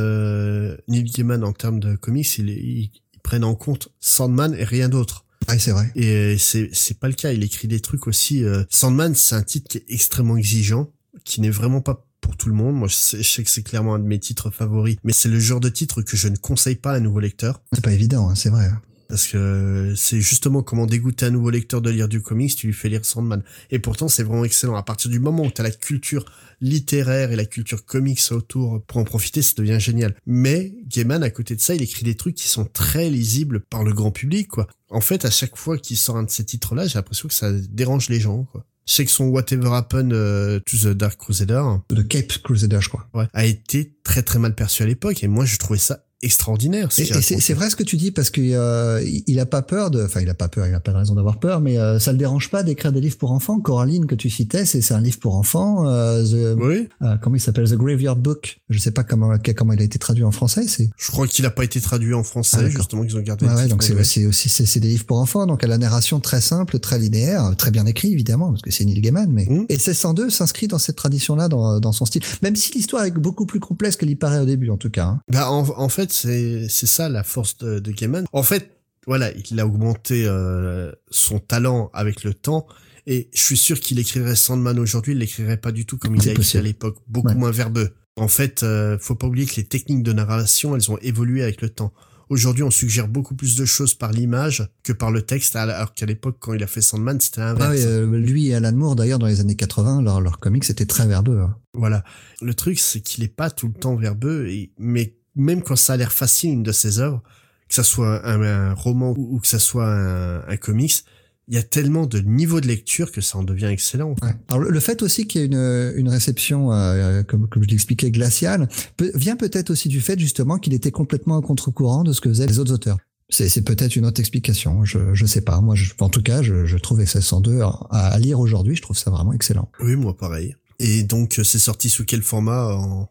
Speaker 1: Neil Gaiman en termes de comics, ils, ils prennent en compte Sandman et rien d'autre.
Speaker 2: Ah, c'est vrai.
Speaker 1: Et c'est c'est pas le cas. Il écrit des trucs aussi. Sandman, c'est un titre qui est extrêmement exigeant, qui n'est vraiment pas pour tout le monde. Moi, je sais, que c'est clairement un de mes titres favoris, mais c'est le genre de titre que je ne conseille pas à un nouveau lecteur.
Speaker 2: C'est pas évident, hein, c'est vrai.
Speaker 1: Parce que c'est justement comment dégoûter un nouveau lecteur de lire du comics, tu lui fais lire Sandman. Et pourtant, c'est vraiment excellent. À partir du moment où tu as la culture littéraire et la culture comics autour pour en profiter, ça devient génial. Mais Gaiman, à côté de ça, il écrit des trucs qui sont très lisibles par le grand public, quoi. En fait, à chaque fois qu'il sort un de ces titres-là, j'ai l'impression que ça dérange les gens, quoi. Je sais que son Whatever Happened euh, to the Dark Crusader,
Speaker 2: The Cape Crusader, je crois,
Speaker 1: ouais, a été très très mal perçu à l'époque et moi je trouvais ça extraordinaire.
Speaker 2: Et, c'est vrai ce que tu dis parce qu'il euh, il a pas peur de, enfin il a pas peur, il a pas de raison d'avoir peur, mais euh, ça le dérange pas d'écrire des livres pour enfants. Coraline que tu citais, c'est c'est un livre pour enfants. Euh, the,
Speaker 1: oui.
Speaker 2: Euh, comment il s'appelle? The Graveyard Book. Je sais pas comment comment il a été traduit en français. C'est.
Speaker 1: Je crois qu'il a pas été traduit en français. Ah, justement qu'ils ont gardé.
Speaker 2: Ouais, ouais donc c'est c'est aussi c'est des livres pour enfants. Donc à la narration très simple, très linéaire, très bien écrit évidemment parce que c'est Neil Gaiman. Mais mmh. et 1602 s'inscrit dans cette tradition là dans dans son style. Même si l'histoire est beaucoup plus complexe qu'elle y paraît au début en tout cas. Hein.
Speaker 1: Bah en, en fait c'est c'est ça la force de, de Gaiman. En fait, voilà, il a augmenté euh, son talent avec le temps. Et je suis sûr qu'il écrirait Sandman aujourd'hui, il l'écrirait pas du tout comme il a écrit à l'époque, beaucoup moins verbeux. En fait, euh, faut pas oublier que les techniques de narration, elles ont évolué avec le temps. Aujourd'hui, on suggère beaucoup plus de choses par l'image que par le texte, alors qu'à l'époque, quand il a fait Sandman, c'était inverse.
Speaker 2: Ah euh, lui et Alan Moore, d'ailleurs, dans les années 80, leur, leur comics c'était très verbeux. Hein.
Speaker 1: Voilà. Le truc, c'est qu'il est pas tout le temps verbeux, et, mais même quand ça a l'air facile une de ses œuvres, que ça soit un, roman ou, que ça soit un, un comics, il y a tellement de niveaux de lecture que ça en devient excellent.
Speaker 2: Alors le fait aussi qu'il y ait une, une réception, euh, comme, comme je l'expliquais, glaciale, vient peut-être aussi du fait justement qu'il était complètement à contre-courant de ce que faisaient les autres auteurs. C'est peut-être une autre explication, je je sais pas. Moi, je, en tout cas, je, je trouvais 1602 à, à lire aujourd'hui, je trouve ça vraiment excellent.
Speaker 1: Oui, moi pareil. Et donc, c'est sorti sous quel format en,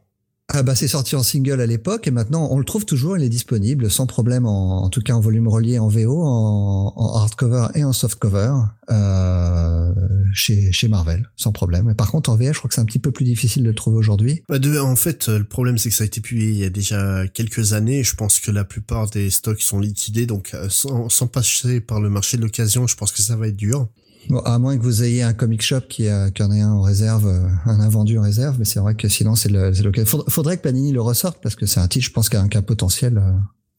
Speaker 2: ah bah c'est sorti en single à l'époque et maintenant on le trouve toujours, il est disponible sans problème en, en tout cas en volume relié en VO, en, hardcover et en softcover euh, chez chez Marvel sans problème. par contre en VF je crois que c'est un petit peu plus difficile de le trouver aujourd'hui.
Speaker 1: Bah en fait le problème c'est que ça a été publié il y a déjà quelques années. Je pense que la plupart des stocks sont liquidés donc euh, sans, sans passer par le marché de l'occasion, je pense que ça va être dur.
Speaker 2: Bon, à moins que vous ayez un comic shop qui, a, qui en ait un en réserve, euh, un invendu en réserve, mais c'est vrai que sinon c'est le, c'est Faudrait, que Panini le ressorte parce que c'est un titre, je pense, qui a un, potentiel. Euh.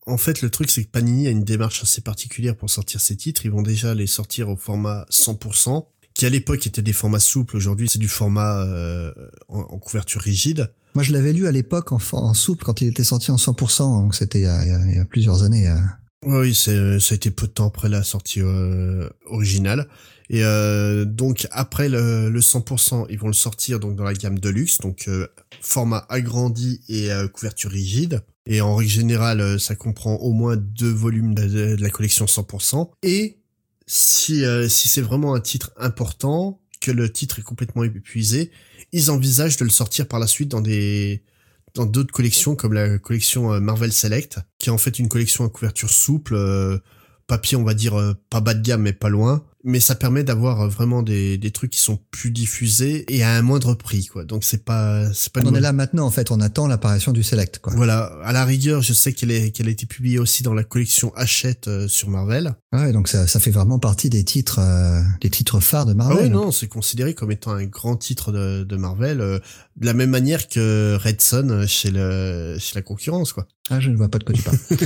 Speaker 1: En fait, le truc, c'est que Panini a une démarche assez particulière pour sortir ses titres. Ils vont déjà les sortir au format 100%, qui à l'époque était des formats souples. Aujourd'hui, c'est du format euh, en, couverture rigide.
Speaker 2: Moi, je l'avais lu à l'époque en, en, souple quand il était sorti en 100%, donc c'était il, il, y a plusieurs années.
Speaker 1: Oui, c'est, ça a été peu de temps après la sortie originale. Et euh, donc après le, le 100%, ils vont le sortir donc dans la gamme Deluxe, donc euh, format agrandi et euh, couverture rigide. Et en règle générale, ça comprend au moins deux volumes de, la collection 100%. Et si si c'est vraiment un titre important, que le titre est complètement épuisé, ils envisagent de le sortir par la suite dans des dans d'autres collections comme la collection Marvel Select, qui est en fait une collection à couverture souple, papier on va dire pas bas de gamme mais pas loin, mais ça permet d'avoir euh, vraiment des, des trucs qui sont plus diffusés et à un moindre prix quoi. Donc c'est pas c'est pas
Speaker 2: on est là maintenant en fait. On attend l'apparition du select quoi.
Speaker 1: Voilà. À la rigueur je sais qu'elle est qu'elle a été publiée aussi dans la collection Hachette euh, sur Marvel.
Speaker 2: Ouais donc ça, ça fait vraiment partie des titres euh, des titres phares de Marvel.
Speaker 1: Ah oui non c'est considéré comme étant un grand titre de, de Marvel de la même manière que Red Son chez le chez la concurrence quoi
Speaker 2: ah je ne vois pas de quoi tu parles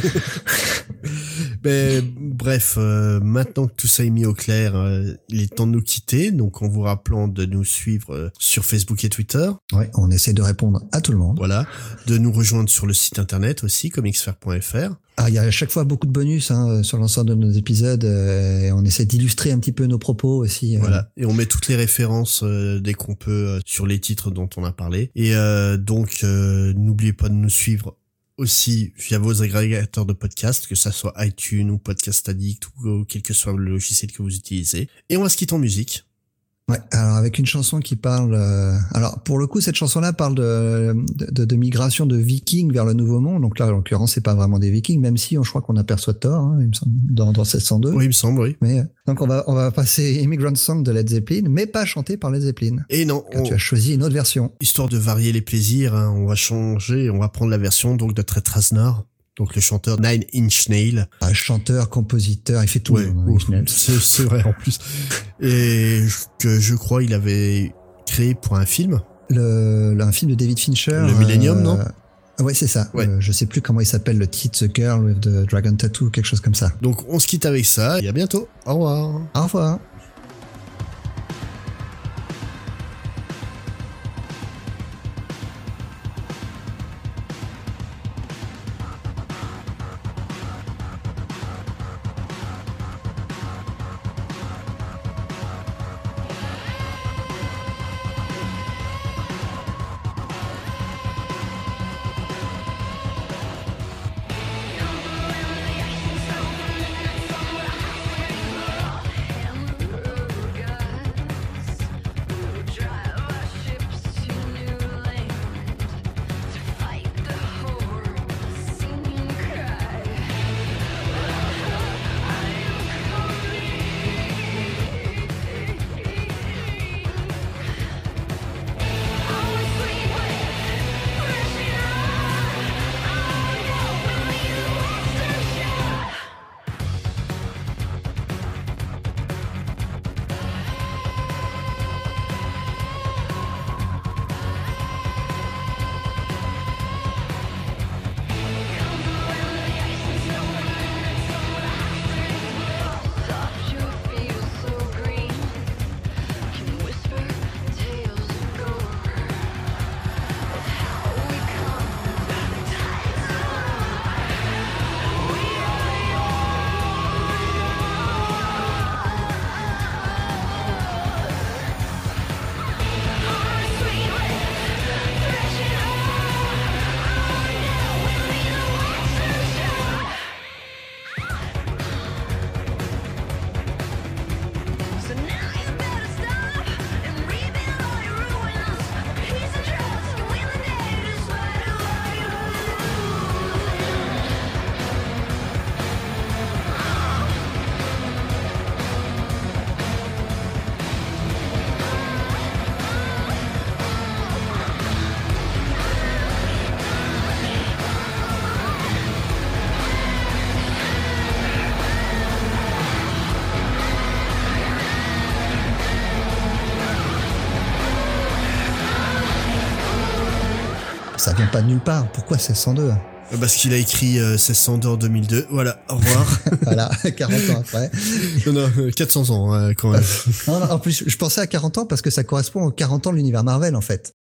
Speaker 1: mais bref maintenant que tout ça est mis au clair euh, il est temps de nous quitter, donc en vous rappelant de nous suivre euh, sur Facebook et Twitter.
Speaker 2: Ouais, on essaie de répondre à tout le monde.
Speaker 1: Voilà, de nous rejoindre sur le site internet aussi, comicsfair.fr.
Speaker 2: Ah, il y a à chaque fois beaucoup de bonus hein, sur l'ensemble de nos épisodes. Euh, et on essaie d'illustrer un petit peu nos propos aussi.
Speaker 1: Voilà, et on met toutes les références dès qu'on peut sur les titres dont on a parlé. Et donc, n'oubliez pas de nous suivre aussi via vos agrégateurs de podcasts, que ça soit iTunes ou Podcast Addict ou quel que soit le logiciel que vous utilisez. Et on va se quitter en musique
Speaker 3: Ouais, alors avec une chanson qui parle. euh, alors pour le coup, cette chanson-là parle de, de, de migration de Vikings vers le Nouveau Monde. Donc là, en l'occurrence, c'est pas vraiment des Vikings, même si on, je crois qu'on aperçoit Thor, hein, il me semble, dans, dans 702.
Speaker 1: Oui, il me semble, oui.
Speaker 3: Mais euh, donc on va on va passer Immigrant Song de Led Zeppelin, mais pas chanté par Led Zeppelin.
Speaker 1: Et non, on-
Speaker 3: tu as choisi une autre version.
Speaker 1: histoire de varier les plaisirs, hein, on va changer, on va prendre la version donc de Trent Reznor, donc le chanteur Nine Inch Nail.
Speaker 3: Ah, chanteur, compositeur, il fait tout.
Speaker 1: Ouais, c'est vrai en plus. Et que je crois il avait créé pour un film.
Speaker 3: le, le- un film de David Fincher.
Speaker 1: Le Millennium, non
Speaker 3: ah Ouais, c'est ça.
Speaker 1: Ouais.
Speaker 3: Euh, je sais plus comment il s'appelle, le titre The Girl with the Dragon Tattoo, quelque chose comme ça.
Speaker 1: Donc on se quitte avec ça et à bientôt. Au revoir.
Speaker 3: Au revoir. Vient pas de nulle part. Pourquoi c'est 102
Speaker 1: Parce qu'il a écrit euh, 1602 en 2002. Voilà, au revoir.
Speaker 3: Voilà, 40 ans après.
Speaker 1: non, non, euh, 400 ans hein, quand même.
Speaker 3: Non, non, en plus, je pensais à 40 ans parce que ça correspond aux 40 ans de l'univers Marvel, en fait.